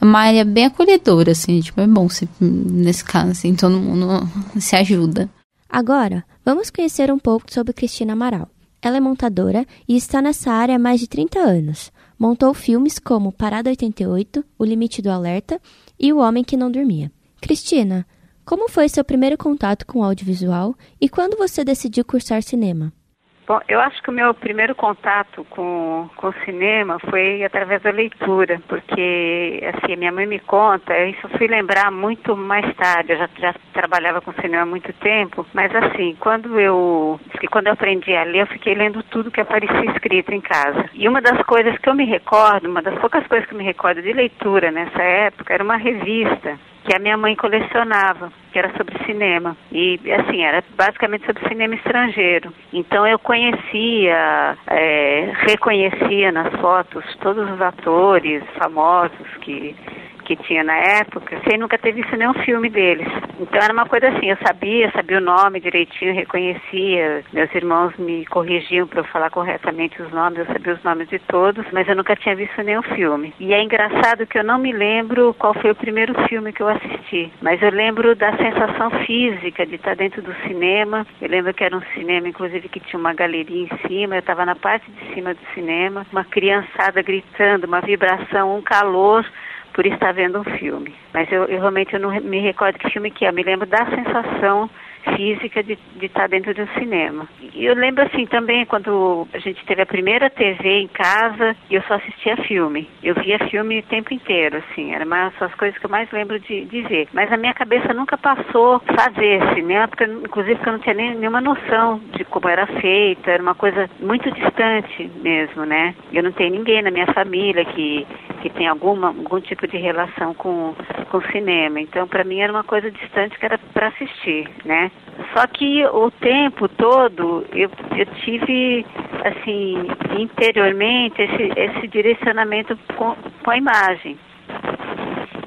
é uma área bem acolhedora, assim, tipo, é bom se, nesse caso, assim, todo mundo se ajuda. Agora, vamos conhecer um pouco sobre Cristina Amaral. Ela é montadora e está nessa área há mais de 30 anos. Montou filmes como Parada 88, O Limite do Alerta e O Homem que Não Dormia. Cristina, como foi seu primeiro contato com o audiovisual e quando você decidiu cursar cinema? Bom, eu acho que o meu primeiro contato com, com o cinema foi através da leitura, porque, assim, minha mãe me conta, isso eu fui lembrar muito mais tarde, eu já, já trabalhava com cinema há muito tempo, mas assim, quando eu, quando eu aprendi a ler, eu fiquei lendo tudo que aparecia escrito em casa. E uma das coisas que eu me recordo, uma das poucas coisas que eu me recordo de leitura nessa época, era uma revista que a minha mãe colecionava, que era sobre cinema. E, assim, era basicamente sobre cinema estrangeiro. Então eu conhecia, é, reconhecia nas fotos todos os atores famosos que que tinha na época, sem nunca ter visto nenhum filme deles. Então era uma coisa assim, eu sabia, sabia o nome direitinho, reconhecia, meus irmãos me corrigiam para eu falar corretamente os nomes, eu sabia os nomes de todos, mas eu nunca tinha visto nenhum filme. E é engraçado que eu não me lembro qual foi o primeiro filme que eu assisti, mas eu lembro da sensação física de estar dentro do cinema. Eu lembro que era um cinema, inclusive, que tinha uma galeria em cima, eu estava na parte de cima do cinema, uma criançada gritando, uma vibração, um calor por estar vendo um filme. Mas eu, eu realmente eu não me recordo que filme que é. Eu me lembro da sensação física de, de estar dentro de um cinema. E eu lembro assim também quando a gente teve a primeira TV em casa e eu só assistia filme. Eu via filme o tempo inteiro, assim, era uma das coisas que eu mais lembro de, de ver. Mas a minha cabeça nunca passou fazer cinema, porque inclusive porque eu não tinha nem, nenhuma noção de como era feito, era uma coisa muito distante mesmo, né? Eu não tenho ninguém na minha família que, que tem alguma, algum tipo de relação com, com cinema. Então, para mim era uma coisa distante que era para assistir, né? Só que o tempo todo eu, eu tive, assim, interiormente esse, esse direcionamento com, com a imagem.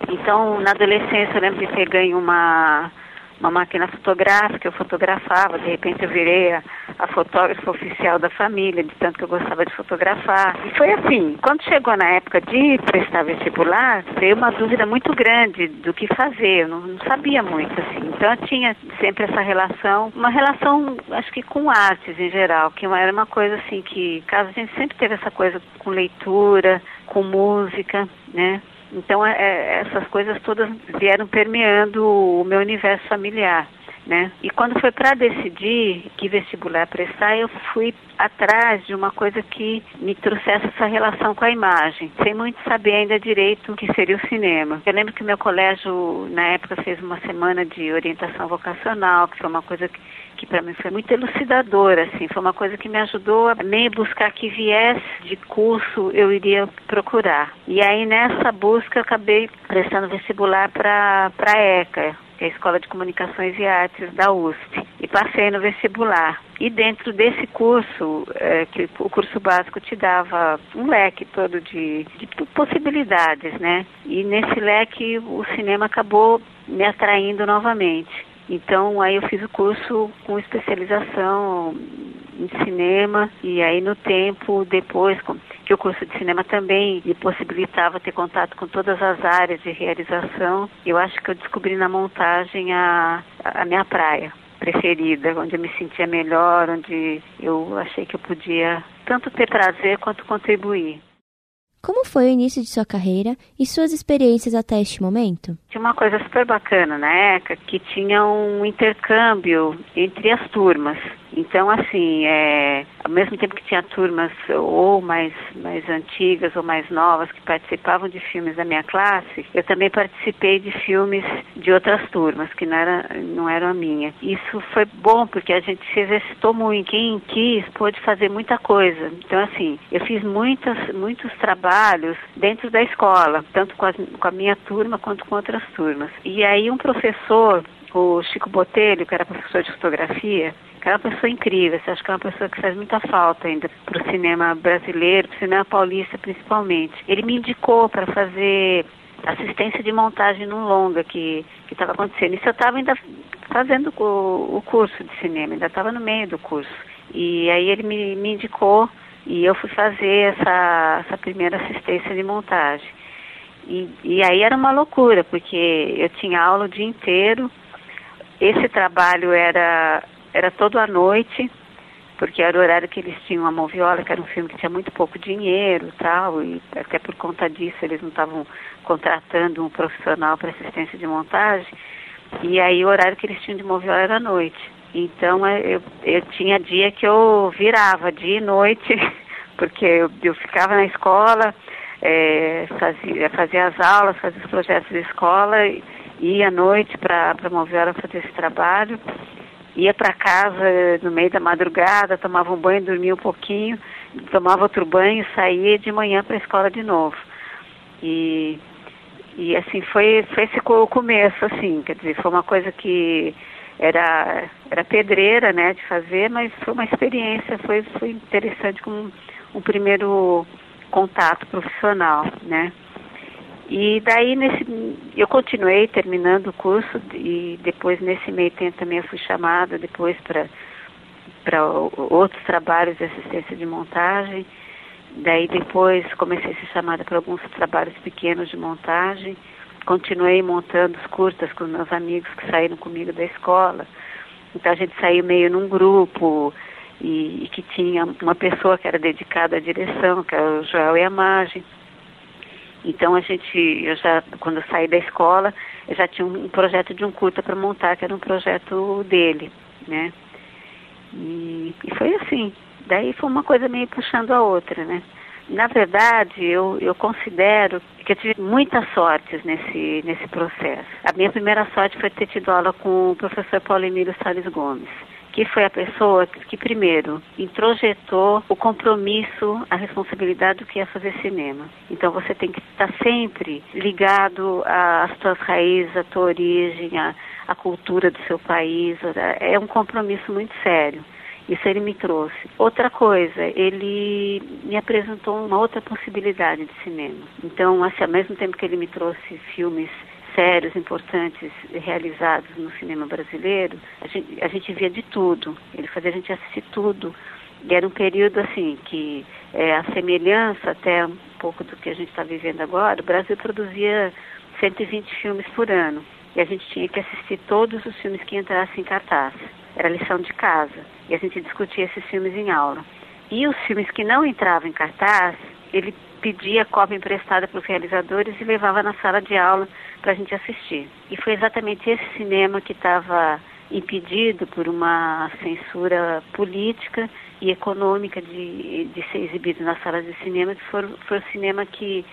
Então, na adolescência, eu lembro de ter ganho uma, uma máquina fotográfica, eu fotografava, de repente eu virei a, a, fotógrafa oficial da família, de tanto que eu gostava de fotografar. E foi assim, quando chegou na época de prestar vestibular, veio uma dúvida muito grande do que fazer, eu não, não sabia muito, assim. Então eu tinha sempre essa relação, uma relação, acho que com artes em geral, que era uma coisa assim que, caso a gente sempre teve essa coisa com leitura, com música, né? Então, é, é, essas coisas todas vieram permeando o meu universo familiar. Né? E quando foi para decidir que vestibular prestar, eu fui atrás de uma coisa que me trouxesse essa relação com a imagem, sem muito saber ainda direito o que seria o cinema. Eu lembro que meu colégio, na época, fez uma semana de orientação vocacional, que foi uma coisa que que para mim foi muito elucidadora, assim, foi uma coisa que me ajudou a meio buscar que viés de curso eu iria procurar. E aí nessa busca eu acabei prestando vestibular para para ECA, que é a Escola de Comunicações e Artes da USP, e passei no vestibular. E dentro desse curso, é, que o curso básico te dava um leque todo de, de possibilidades, né? E nesse leque o cinema acabou me atraindo novamente. Então aí eu fiz o curso com especialização em cinema e aí no tempo depois que o curso de cinema também me possibilitava ter contato com todas as áreas de realização, eu acho que eu descobri na montagem a, a minha praia preferida, onde eu me sentia melhor, onde eu achei que eu podia tanto ter prazer quanto contribuir. Como foi o início de sua carreira e suas experiências até este momento? Tinha uma coisa super bacana na ECA, que tinha um intercâmbio entre as turmas. Então, assim, é, ao mesmo tempo que tinha turmas ou mais, mais antigas ou mais novas que participavam de filmes da minha classe, eu também participei de filmes de outras turmas, que não, era, não eram a minha. Isso foi bom, porque a gente se exercitou muito. Quem quis pôde fazer muita coisa. Então, assim, eu fiz muitas, muitos trabalhos dentro da escola, tanto com, com a minha turma quanto com outras turmas. E aí um professor o Chico Botelho, que era professor de fotografia, que era uma pessoa incrível, você acha que é uma pessoa que faz muita falta ainda para o cinema brasileiro, para o cinema paulista principalmente. Ele me indicou para fazer assistência de montagem num longa que estava acontecendo. Isso eu estava ainda fazendo o, o, curso de cinema, ainda estava no meio do curso. E aí ele me, me indicou e eu fui fazer essa, essa primeira assistência de montagem. E, e aí era uma loucura, porque eu tinha aula o dia inteiro, esse trabalho era, era todo à noite, porque era o horário que eles tinham a Moviola, que era um filme que tinha muito pouco dinheiro tal, e até por conta disso eles não estavam contratando um profissional para assistência de montagem. E aí o horário que eles tinham de Moviola era à noite. Então é, eu, eu tinha dia que eu virava dia e noite, <laughs> porque eu, eu ficava na escola, é, fazia, fazia as aulas, fazia os projetos de escola. E, ia à noite para mover ela fazer esse trabalho, ia para casa no meio da madrugada, tomava um banho, dormia um pouquinho, tomava outro banho, saía de manhã para a escola de novo. E, e assim, foi, foi esse o começo, assim, quer dizer, foi uma coisa que era, era pedreira, né, de fazer, mas foi uma experiência, foi, foi interessante como um primeiro contato profissional, né. E daí nesse, eu continuei terminando o curso e depois nesse meio tempo também eu fui chamada depois para para outros trabalhos de assistência de montagem. Daí depois comecei a ser chamada para alguns trabalhos pequenos de montagem. Continuei montando os curtas com meus amigos que saíram comigo da escola. Então a gente saiu meio num grupo e, e que tinha uma pessoa que era dedicada à direção, que era o Joel e a Margem. Então a gente, eu já, quando eu saí da escola, eu já tinha um projeto de um curta para montar, que era um projeto dele, né? E, e, foi assim. Daí foi uma coisa meio puxando a outra, né? Na verdade, eu, eu considero que eu tive muitas sortes nesse, nesse processo. A minha primeira sorte foi ter tido aula com o professor Paulo Emílio Salles Gomes que foi a pessoa que primeiro introjetou o compromisso, a responsabilidade do que é fazer cinema. Então você tem que estar sempre ligado às suas raízes, à tua origem, à, à cultura do seu país. É um compromisso muito sério. Isso ele me trouxe. Outra coisa, ele me apresentou uma outra possibilidade de cinema. Então, assim, ao mesmo tempo que ele me trouxe filmes sérios, importantes, realizados no cinema brasileiro, a gente, a gente via de tudo. Ele fazia a gente assistir tudo. E era um período assim que é, a semelhança até um pouco do que a gente está vivendo agora, o Brasil produzia 120 filmes por ano. E a gente tinha que assistir todos os filmes que entrassem em cartaz. Era lição de casa. E a gente discutia esses filmes em aula. E os filmes que não entravam em cartaz, ele pedia cópia emprestada para os realizadores e levava na sala de aula para a gente assistir. E foi exatamente esse cinema que estava impedido por uma censura política e econômica de, de ser exibido nas salas de cinema, que foi, foi o cinema que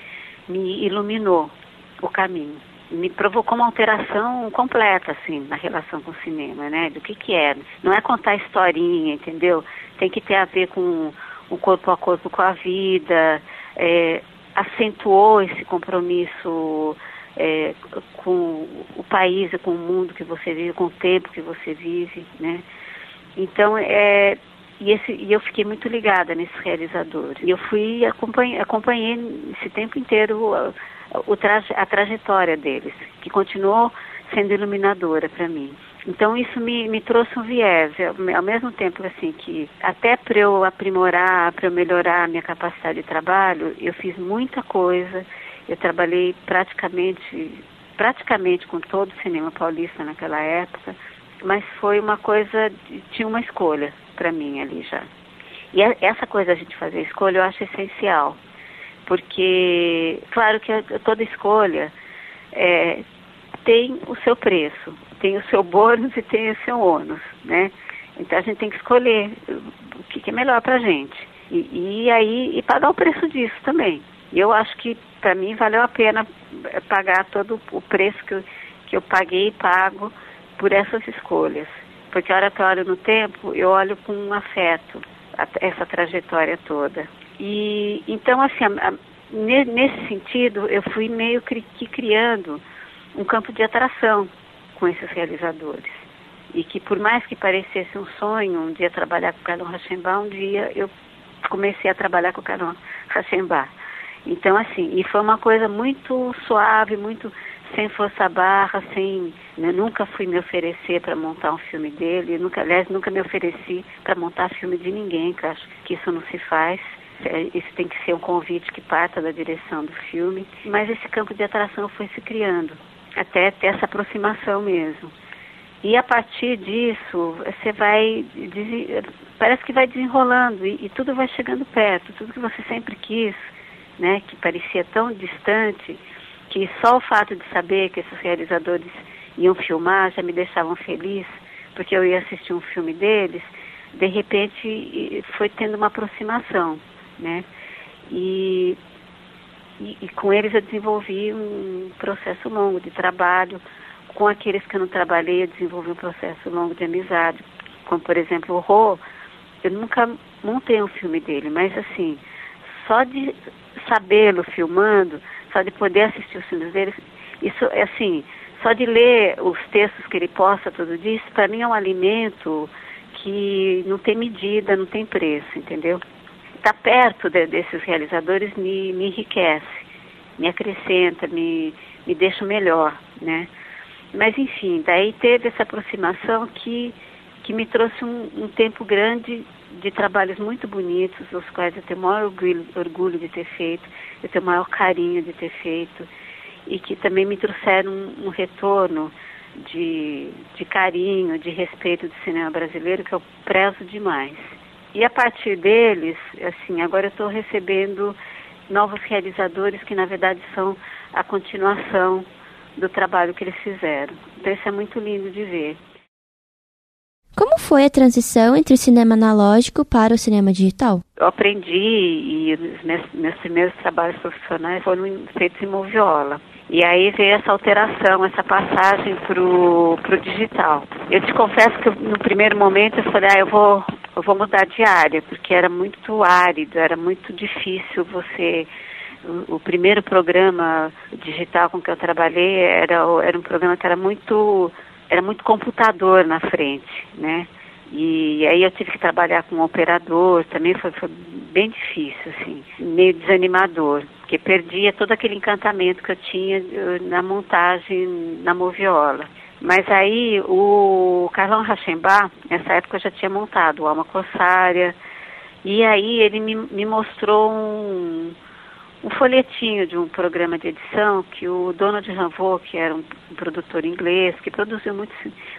me iluminou o caminho. Me provocou uma alteração completa, assim, na relação com o cinema, né? Do que que é. Não é contar historinha, entendeu? Tem que ter a ver com o corpo a corpo com a vida, é, acentuou esse compromisso é, com o país, com o mundo que você vive, com o tempo que você vive, né? Então, é, e, esse, e eu fiquei muito ligada nesse realizador. E eu fui acompanhei, acompanhei esse tempo inteiro a, a, a trajetória deles, que continuou sendo iluminadora para mim. Então isso me, me trouxe um viés, ao mesmo tempo assim que até para eu aprimorar, para eu melhorar a minha capacidade de trabalho, eu fiz muita coisa. Eu trabalhei praticamente praticamente com todo o cinema paulista naquela época, mas foi uma coisa, tinha uma escolha para mim ali já. E essa coisa a gente fazer escolha eu acho essencial, porque claro que toda escolha é, tem o seu preço, tem o seu bônus e tem o seu ônus, né? Então a gente tem que escolher o que, é melhor para a gente. E, e, aí e pagar o preço disso também. Eu acho que para mim valeu a pena pagar todo o preço que eu, que eu paguei e pago por essas escolhas. Porque a hora que eu olho no tempo, eu olho com um afeto essa trajetória toda. E então assim, a, a, nesse sentido, eu fui meio que criando um campo de atração com esses realizadores. E que por mais que parecesse um sonho um dia trabalhar com o Carlão Rachenbach, um dia eu comecei a trabalhar com o Carlão Rachenbach. Então, assim, e foi uma coisa muito suave, muito sem força barra, sem. Né, nunca fui me oferecer para montar um filme dele, nunca, aliás, nunca me ofereci para montar filme de ninguém, que acho que isso não se faz. É, isso tem que ser um convite que parta da direção do filme. Mas esse campo de atração foi se criando até ter essa aproximação mesmo. E a partir disso, você vai, parece que vai desenrolando e, e, tudo vai chegando perto, tudo que você sempre quis, né, que parecia tão distante, que só o fato de saber que esses realizadores iam filmar já me deixavam feliz, porque eu ia assistir um filme deles, de repente foi tendo uma aproximação, né? E e, e, com eles eu desenvolvi um processo longo de trabalho. Com aqueles que eu não trabalhei, eu desenvolvi um processo longo de amizade. Como, por exemplo, o Rô, eu nunca montei um filme dele, mas assim, só de sabê-lo filmando, só de poder assistir os filmes dele, isso é assim, só de ler os textos que ele posta todo dia, isso para mim é um alimento que não tem medida, não tem preço, entendeu? Estar perto de, desses realizadores me, me enriquece, me acrescenta, me, me deixa melhor, né? Mas enfim, daí teve essa aproximação que, que me trouxe um, um tempo grande de trabalhos muito bonitos, os quais eu tenho o maior orgulho, orgulho de ter feito, eu tenho o maior carinho de ter feito, e que também me trouxeram um, um retorno de, de carinho, de respeito do cinema brasileiro, que eu prezo demais. E a partir deles, assim, agora eu estou recebendo novos realizadores que na verdade são a continuação do trabalho que eles fizeram. Então isso é muito lindo de ver. Como foi a transição entre o cinema analógico para o cinema digital? Eu aprendi e meus, meus primeiros trabalhos profissionais foram feitos em moviola. E aí veio essa alteração, essa passagem para o digital. Eu te confesso que no primeiro momento eu falei, ah, eu vou eu vou mudar de área, porque era muito árido, era muito difícil você. O, o primeiro programa digital com que eu trabalhei era, era um programa que era muito, era muito computador na frente, né? E, aí eu tive que trabalhar com um operador, também foi, foi bem difícil, assim, meio desanimador, porque perdia todo aquele encantamento que eu tinha eh, na montagem na moviola. Mas aí o Carlão Rachembá, nessa época, já tinha montado Alma Corsária, e aí ele me, me mostrou um, um folhetinho de um programa de edição que o Donald Ranvaux, que era um, um produtor inglês, que produziu muito...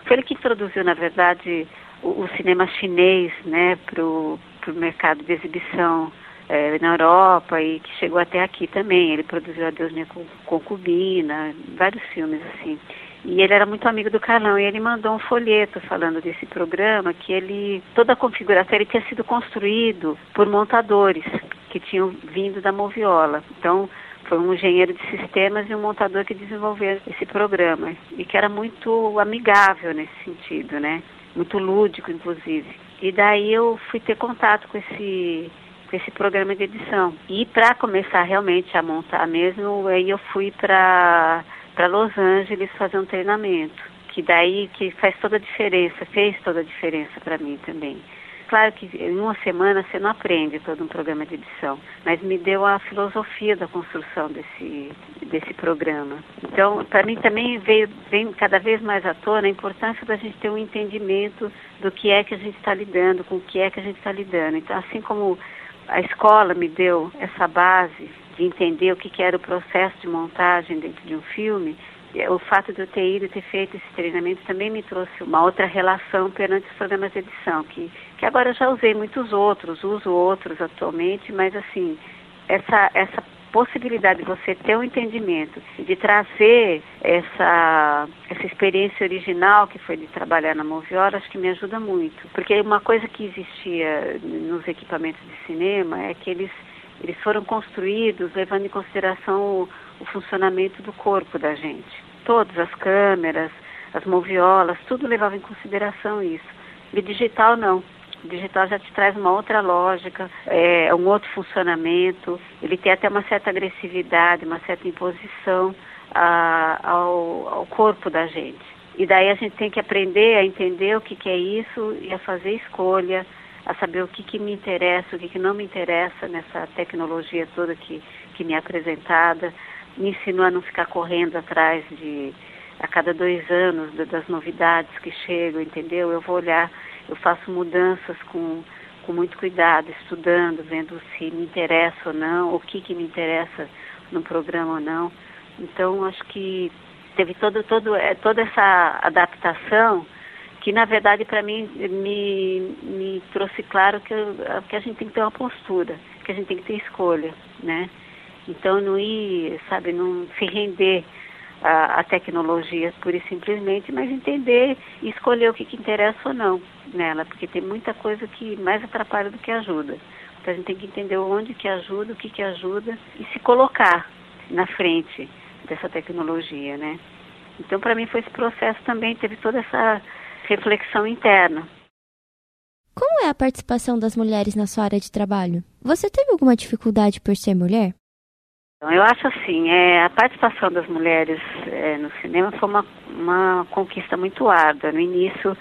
Foi ele que introduziu, na verdade, o, o cinema chinês né, para o mercado de exibição é, na Europa e que chegou até aqui também. Ele produziu A Deus Minha Concubina, vários filmes assim. E ele era muito amigo do Carlão e ele mandou um folheto falando desse programa que ele toda a configuração ele tinha sido construído por montadores que tinham vindo da Moviola. Então foi um engenheiro de sistemas e um montador que desenvolveu esse programa e que era muito amigável nesse sentido, né? Muito lúdico, inclusive. E daí eu fui ter contato com esse com esse programa de edição. E para começar realmente a montar mesmo, aí eu fui para para Los Angeles fazer um treinamento, que daí que faz toda a diferença, fez toda a diferença para mim também. Claro que em uma semana você não aprende todo um programa de edição, mas me deu a filosofia da construção desse, desse programa. Então, para mim também veio, vem cada vez mais à tona a importância da gente ter um entendimento do que é que a gente está lidando, com o que é que a gente está lidando. Então, assim como a escola me deu essa base de entender o que, que era o processo de montagem dentro de um filme, o fato de eu ter ido ter feito esse treinamento também me trouxe uma outra relação perante os programas de edição, que, que agora eu já usei muitos outros, uso outros atualmente, mas assim, essa, essa possibilidade de você ter um entendimento, de trazer essa, essa experiência original que foi de trabalhar na Moviola, acho que me ajuda muito. Porque uma coisa que existia nos equipamentos de cinema é que eles, eles foram construídos levando em consideração o, o funcionamento do corpo da gente. Todas as câmeras, as moviolas, tudo levava em consideração isso. E digital não. O digital já te traz uma outra lógica, é, um outro funcionamento, ele tem até uma certa agressividade, uma certa imposição a, ao, ao, corpo da gente. E daí a gente tem que aprender a entender o que, que é isso e a fazer escolha, a saber o que, que me interessa, o que, que não me interessa nessa tecnologia toda que, que me é apresentada. Me ensinou a não ficar correndo atrás de a cada dois anos das novidades que chegam, entendeu? Eu vou olhar eu faço mudanças com, com muito cuidado, estudando, vendo se me interessa ou não, o que, que me interessa no programa ou não. Então, acho que teve todo, todo, é, toda essa adaptação que, na verdade, para mim, me, me trouxe claro que, eu, que a gente tem que ter uma postura, que a gente tem que ter escolha, né? Então, não ir, sabe, não se render a, a tecnologia pura e simplesmente, mas entender e escolher o que, que interessa ou não nela, porque tem muita coisa que mais atrapalha do que ajuda. Então a gente tem que entender onde que ajuda, o que que ajuda e se colocar na frente dessa tecnologia, né? Então para mim foi esse processo também, teve toda essa reflexão interna. Como é a participação das mulheres na sua área de trabalho? Você teve alguma dificuldade por ser mulher? Então, eu acho assim, é, a participação das mulheres é, no cinema foi uma, uma conquista muito árdua. No início,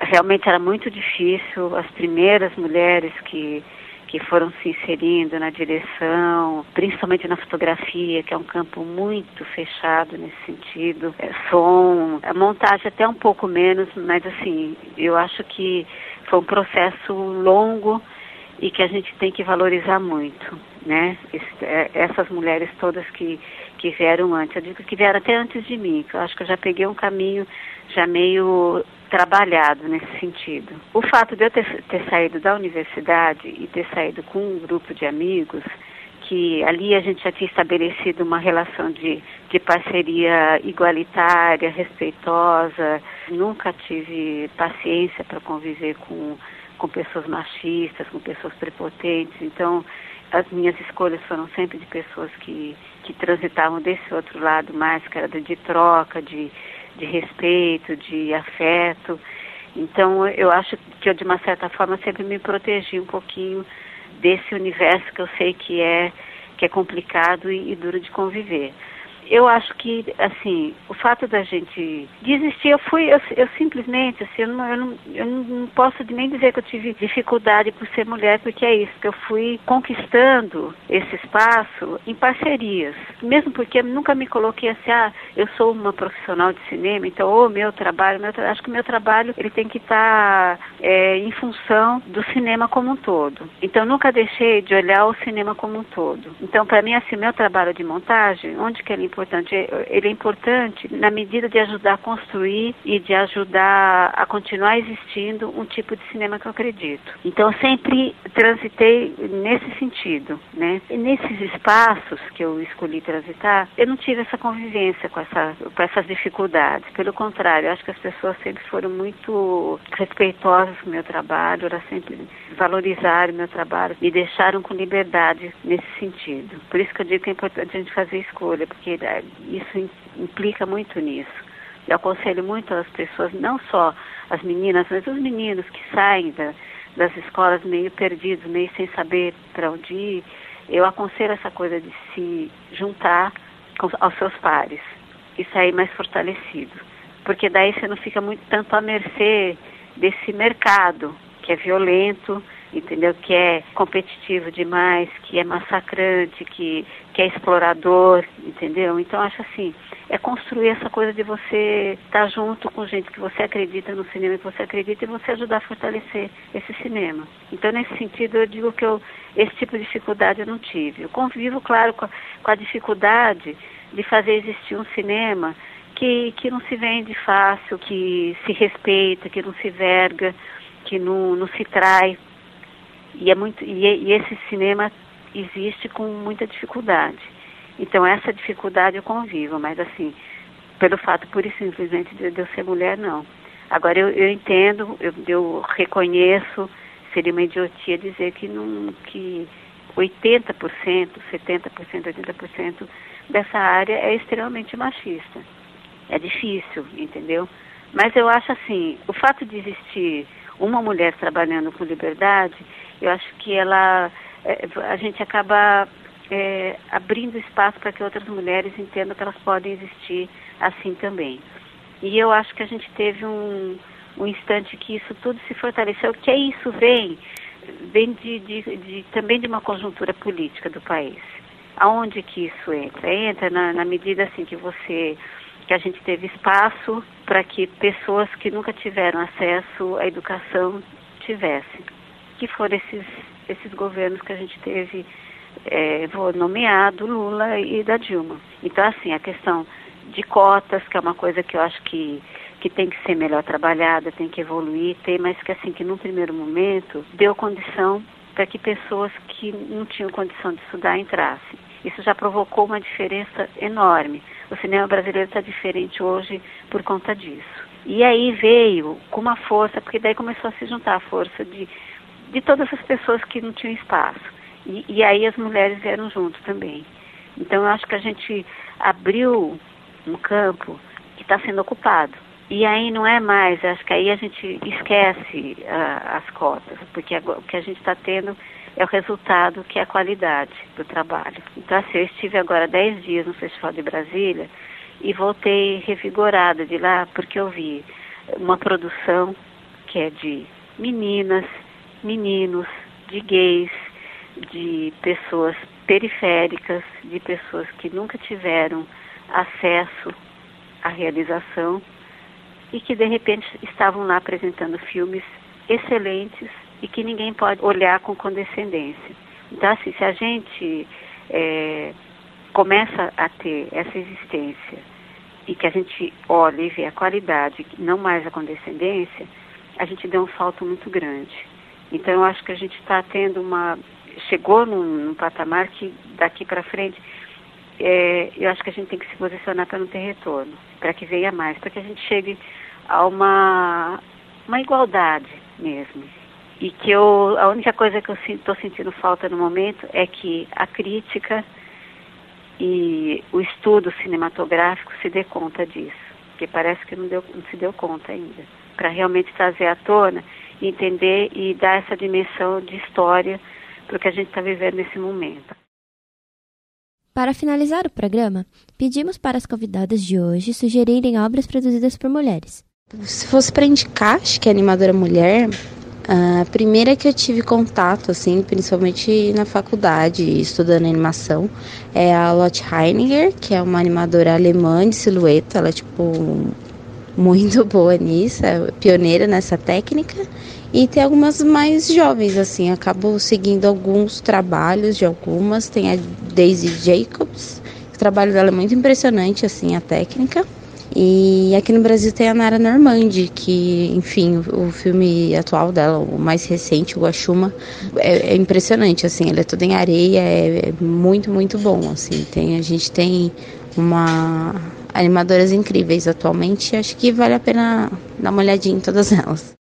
realmente era muito difícil. As primeiras mulheres que, que foram se inserindo na direção, principalmente na fotografia, que é um campo muito fechado nesse sentido, é, som, a montagem até um pouco menos, mas assim, eu acho que foi um processo longo e que a gente tem que valorizar muito, né? É, essas mulheres todas que, que vieram antes, eu digo que vieram até antes de mim, que eu acho que eu já peguei um caminho já meio trabalhado nesse sentido. O fato de eu ter, ter saído da universidade e ter saído com um grupo de amigos, que ali a gente já tinha estabelecido uma relação de, de parceria igualitária, respeitosa, nunca tive paciência para conviver com com pessoas machistas, com pessoas prepotentes. Então, as minhas escolhas foram sempre de pessoas que, que transitavam desse outro lado mais, que era de troca, de, de respeito, de afeto. Então, eu acho que eu, de uma certa forma, sempre me protegi um pouquinho desse universo que eu sei que é, que é complicado e, e duro de conviver eu acho que, assim, o fato da gente desistir, eu fui, eu, eu simplesmente, assim, eu não, eu, não, eu não posso nem dizer que eu tive dificuldade por ser mulher, porque é isso, que eu fui conquistando esse espaço em parcerias. Mesmo porque eu nunca me coloquei assim, ah, eu sou uma profissional de cinema, então, o meu trabalho, meu acho que o meu trabalho, ele tem que estar tá, é, em função do cinema como um todo. Então, nunca deixei de olhar o cinema como um todo. Então, para mim, assim, meu trabalho de montagem, onde que ele importante. Ele é importante na medida de ajudar a construir e de ajudar a continuar existindo um tipo de cinema que eu acredito. Então, sempre transitei nesse sentido, né? E nesses espaços que eu escolhi transitar, eu não tive essa convivência com, essa, com essas dificuldades. Pelo contrário, acho que as pessoas sempre foram muito respeitosas com o meu trabalho, elas sempre valorizaram o meu trabalho, me deixaram com liberdade nesse sentido. Por isso que eu digo que é importante a gente fazer escolha, porque isso implica muito nisso. Eu aconselho muito as pessoas, não só as meninas, mas os meninos que saem da, das escolas meio perdidos, meio sem saber para onde ir. Eu aconselho essa coisa de se juntar com, aos seus pares. e sair mais fortalecido. Porque daí você não fica muito tanto à mercê desse mercado, que é violento, entendeu? Que é competitivo demais, que é massacrante, que, que é explorador, entendeu? Então acho assim, é construir essa coisa de você estar junto com gente que você acredita no cinema que você acredita e você ajudar a fortalecer esse cinema. Então nesse sentido eu digo que eu, esse tipo de dificuldade eu não tive. Eu convivo, claro, com a, com a dificuldade de fazer existir um cinema que, que não se vende fácil, que se respeita, que não se verga, que não, não se trai e, é muito, e, e esse cinema existe com muita dificuldade. Então, essa dificuldade eu convivo, mas assim, pelo fato pura e simplesmente de, de eu ser mulher, não. Agora, eu, eu entendo, eu, eu reconheço, seria uma idiotia dizer que, não, que 80%, 70%, 80% dessa área é extremamente machista. É difícil, entendeu? Mas eu acho assim, o fato de existir uma mulher trabalhando com liberdade eu acho que ela é, a gente acaba é, abrindo espaço para que outras mulheres entendam que elas podem existir assim também. E eu acho que a gente teve um, um instante que isso tudo se fortaleceu, que é isso vem, vem de, de, de, também de uma conjuntura política do país. Aonde que isso entra? Entra na, na medida assim que você que a gente teve espaço para que pessoas que nunca tiveram acesso à educação tivessem que foram esses, esses governos que a gente teve é, nomeado, Lula e da Dilma. Então, assim, a questão de cotas, que é uma coisa que eu acho que, que tem que ser melhor trabalhada, tem que evoluir, tem, mas que assim, que num primeiro momento deu condição para que pessoas que não tinham condição de estudar entrassem. Isso já provocou uma diferença enorme. O cinema brasileiro está diferente hoje por conta disso. E aí veio com uma força, porque daí começou a se juntar a força de de todas as pessoas que não tinham espaço. E, e aí as mulheres vieram junto também. Então eu acho que a gente abriu um campo que está sendo ocupado. E aí não é mais, acho que aí a gente esquece uh, as cotas, porque agora, o que a gente está tendo é o resultado, que é a qualidade do trabalho. Então, assim, eu estive agora 10 dias no Festival de Brasília e voltei revigorada de lá, porque eu vi uma produção que é de meninas, meninos, de gays, de pessoas periféricas, de pessoas que nunca tiveram acesso à realização e que de repente estavam lá apresentando filmes excelentes e que ninguém pode olhar com condescendência. Então, assim, se a gente é, começa a ter essa existência e que a gente olha e vê a qualidade, não mais a condescendência, a gente deu um salto muito grande. Então eu acho que a gente está tendo uma. chegou num, num, patamar que daqui para frente é, eu acho que a gente tem que se posicionar para não ter retorno, para que venha mais, para que a gente chegue a uma, uma igualdade mesmo. E que eu, a única coisa que eu estou sentindo falta no momento é que a crítica e o estudo cinematográfico se dê conta disso, porque parece que não, deu, não se deu conta ainda. Para realmente trazer à tona entender e dar essa dimensão de história para o que a gente está vivendo nesse momento. Para finalizar o programa, pedimos para as convidadas de hoje sugerirem obras produzidas por mulheres. Se fosse para indicar, acho que é animadora mulher, a primeira que eu tive contato, assim, principalmente na faculdade, estudando animação, é a Lotte Heiniger, que é uma animadora alemã de silhueta. Ela é, tipo, <laughs> muito boa nisso, é pioneira nessa técnica. E tem algumas mais jovens, assim, acabo seguindo alguns trabalhos de algumas. Tem a Daisy Jacobs, o trabalho dela é muito impressionante, assim, a técnica. E aqui no Brasil tem a Nara Normandi, que, enfim, o, filme atual dela, o mais recente, o Guaxuma, é, é, impressionante, assim, ele é todo em areia, é, é muito, muito bom, assim. Tem, a gente tem uma animadoras incríveis atualmente. Acho que vale a pena dar uma olhadinha em todas elas.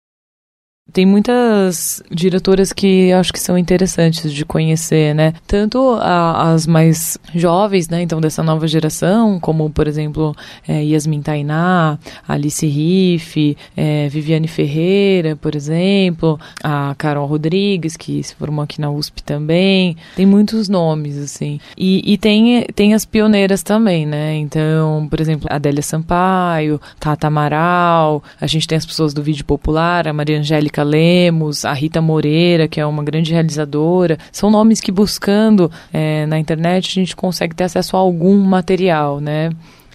Tem muitas diretoras que acho que são interessantes de conhecer, né? Tanto a, as mais jovens, né? Então, dessa nova geração, como, por exemplo, é, Yasmin Tainá, Alice Riff, é, Viviane Ferreira, por exemplo, a Carol Rodrigues, que se formou aqui na USP também. Tem muitos nomes, assim. E, e tem, tem as pioneiras também, né? Então, por exemplo, Adélia Sampaio, Tata Amaral, a gente tem as pessoas do vídeo popular, a Maria Angélica Lemos, a Rita Moreira, que é uma grande realizadora. São nomes que buscando é, na internet a gente consegue ter acesso a algum material, né?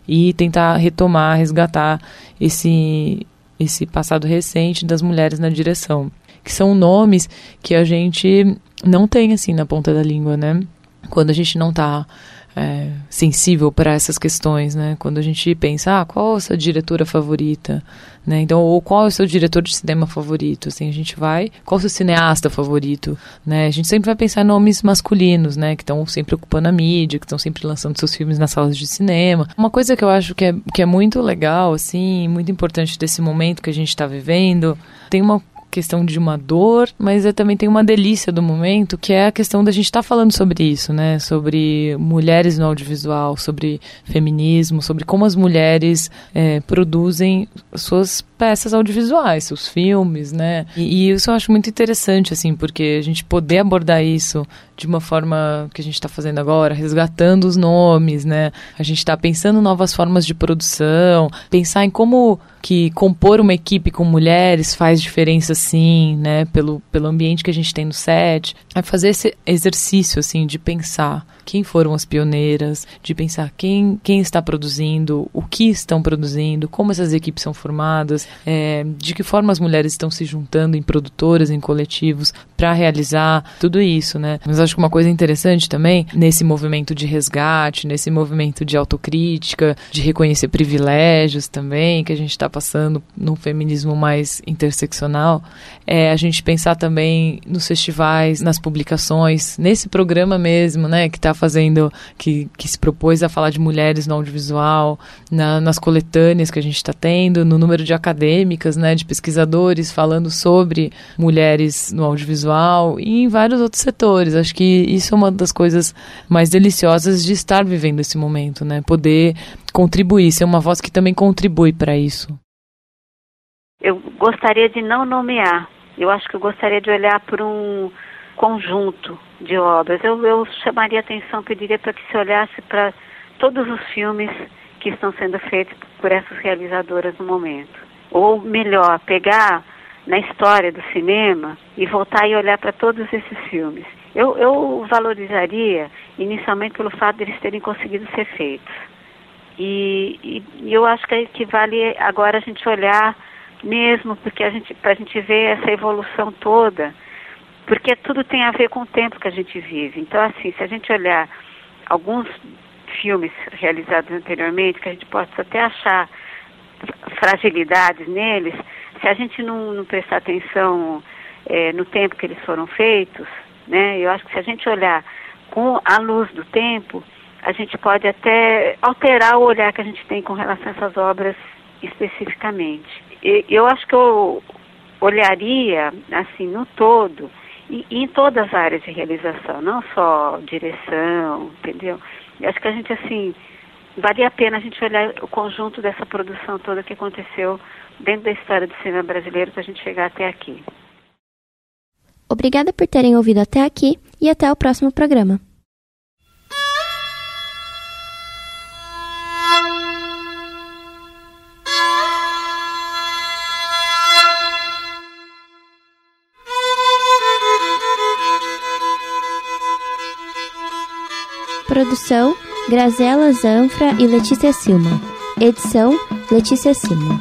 E tentar retomar, resgatar esse, esse passado recente das mulheres na direção. Que são nomes que a gente não tem assim na ponta da língua, né? Quando a gente não está é, sensível para essas questões, né? Quando a gente pensa, ah, qual a sua diretora favorita, né? Então, ou qual é o seu diretor de cinema favorito? Assim, a gente vai, qual é o seu cineasta favorito, né? A gente sempre vai pensar em nomes masculinos, né? Que estão sempre ocupando a mídia, que estão sempre lançando seus filmes nas salas de cinema. Uma coisa que eu acho que é, que é muito legal, assim, muito importante desse momento que a gente está vivendo, tem uma questão de uma dor, mas é, também tem uma delícia do momento, que é a questão da gente estar tá falando sobre isso, né? Sobre mulheres no audiovisual, sobre feminismo, sobre como as mulheres é, produzem suas peças audiovisuais, seus filmes, né? E, e, isso eu acho muito interessante, assim, porque a gente poder abordar isso de uma forma que a gente está fazendo agora, resgatando os nomes, né? A gente está pensando novas formas de produção, pensar em como que compor uma equipe com mulheres faz diferença, sim, né? Pelo, pelo ambiente que a gente tem no set. É fazer esse exercício, assim, de pensar quem foram as pioneiras, de pensar quem, quem está produzindo, o que estão produzindo, como essas equipes são formadas, é, de que forma as mulheres estão se juntando em produtoras, em coletivos, para realizar tudo isso, né? Mas acho que uma coisa interessante também, nesse movimento de resgate, nesse movimento de autocrítica, de reconhecer privilégios também, que a gente está passando num feminismo mais interseccional, é a gente pensar também nos festivais, nas publicações, nesse programa mesmo, né, que está fazendo, que, que se propôs a falar de mulheres no audiovisual, na, nas coletâneas que a gente está tendo, no número de acadêmicas, né, de pesquisadores falando sobre mulheres no audiovisual e em vários outros setores. Acho que isso é uma das coisas mais deliciosas de estar vivendo esse momento, né, poder contribuir, ser uma voz que também contribui para isso. Eu gostaria de não nomear. Eu acho que eu gostaria de olhar para um conjunto de obras. Eu, eu chamaria atenção, pediria para que se olhasse para todos os filmes que estão sendo feitos por essas realizadoras no momento. Ou melhor, pegar na história do cinema e voltar e olhar para todos esses filmes. Eu, eu valorizaria inicialmente pelo fato de eles terem conseguido ser feitos. E, e, e eu acho que, que vale agora a gente olhar mesmo porque a gente para a gente ver essa evolução toda porque tudo tem a ver com o tempo que a gente vive. Então, assim, se a gente olhar alguns filmes realizados anteriormente, que a gente possa até achar fragilidades neles, se a gente não, não prestar atenção é, no tempo que eles foram feitos, né, eu acho que se a gente olhar com a luz do tempo, a gente pode até alterar o olhar que a gente tem com relação a essas obras especificamente. Eu acho que eu olharia, assim, no todo, e, e, em todas as áreas de realização, não só direção, entendeu? Eu acho que a gente, assim, valia a pena a gente olhar o conjunto dessa produção toda que aconteceu dentro da história do cinema brasileiro para a gente chegar até aqui. Obrigada por terem ouvido até aqui e até o próximo programa. Produção: Grazela Zanfra e Letícia Silma. Edição: Letícia Silma.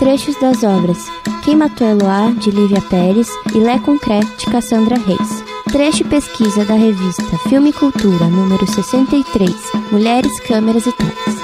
Trechos das obras: Quem Matou Eloá, de Lívia Pérez, e Lé Concré, de Cassandra Reis. Trecho pesquisa da revista Filme e Cultura, número 63. Mulheres, Câmeras e Telas.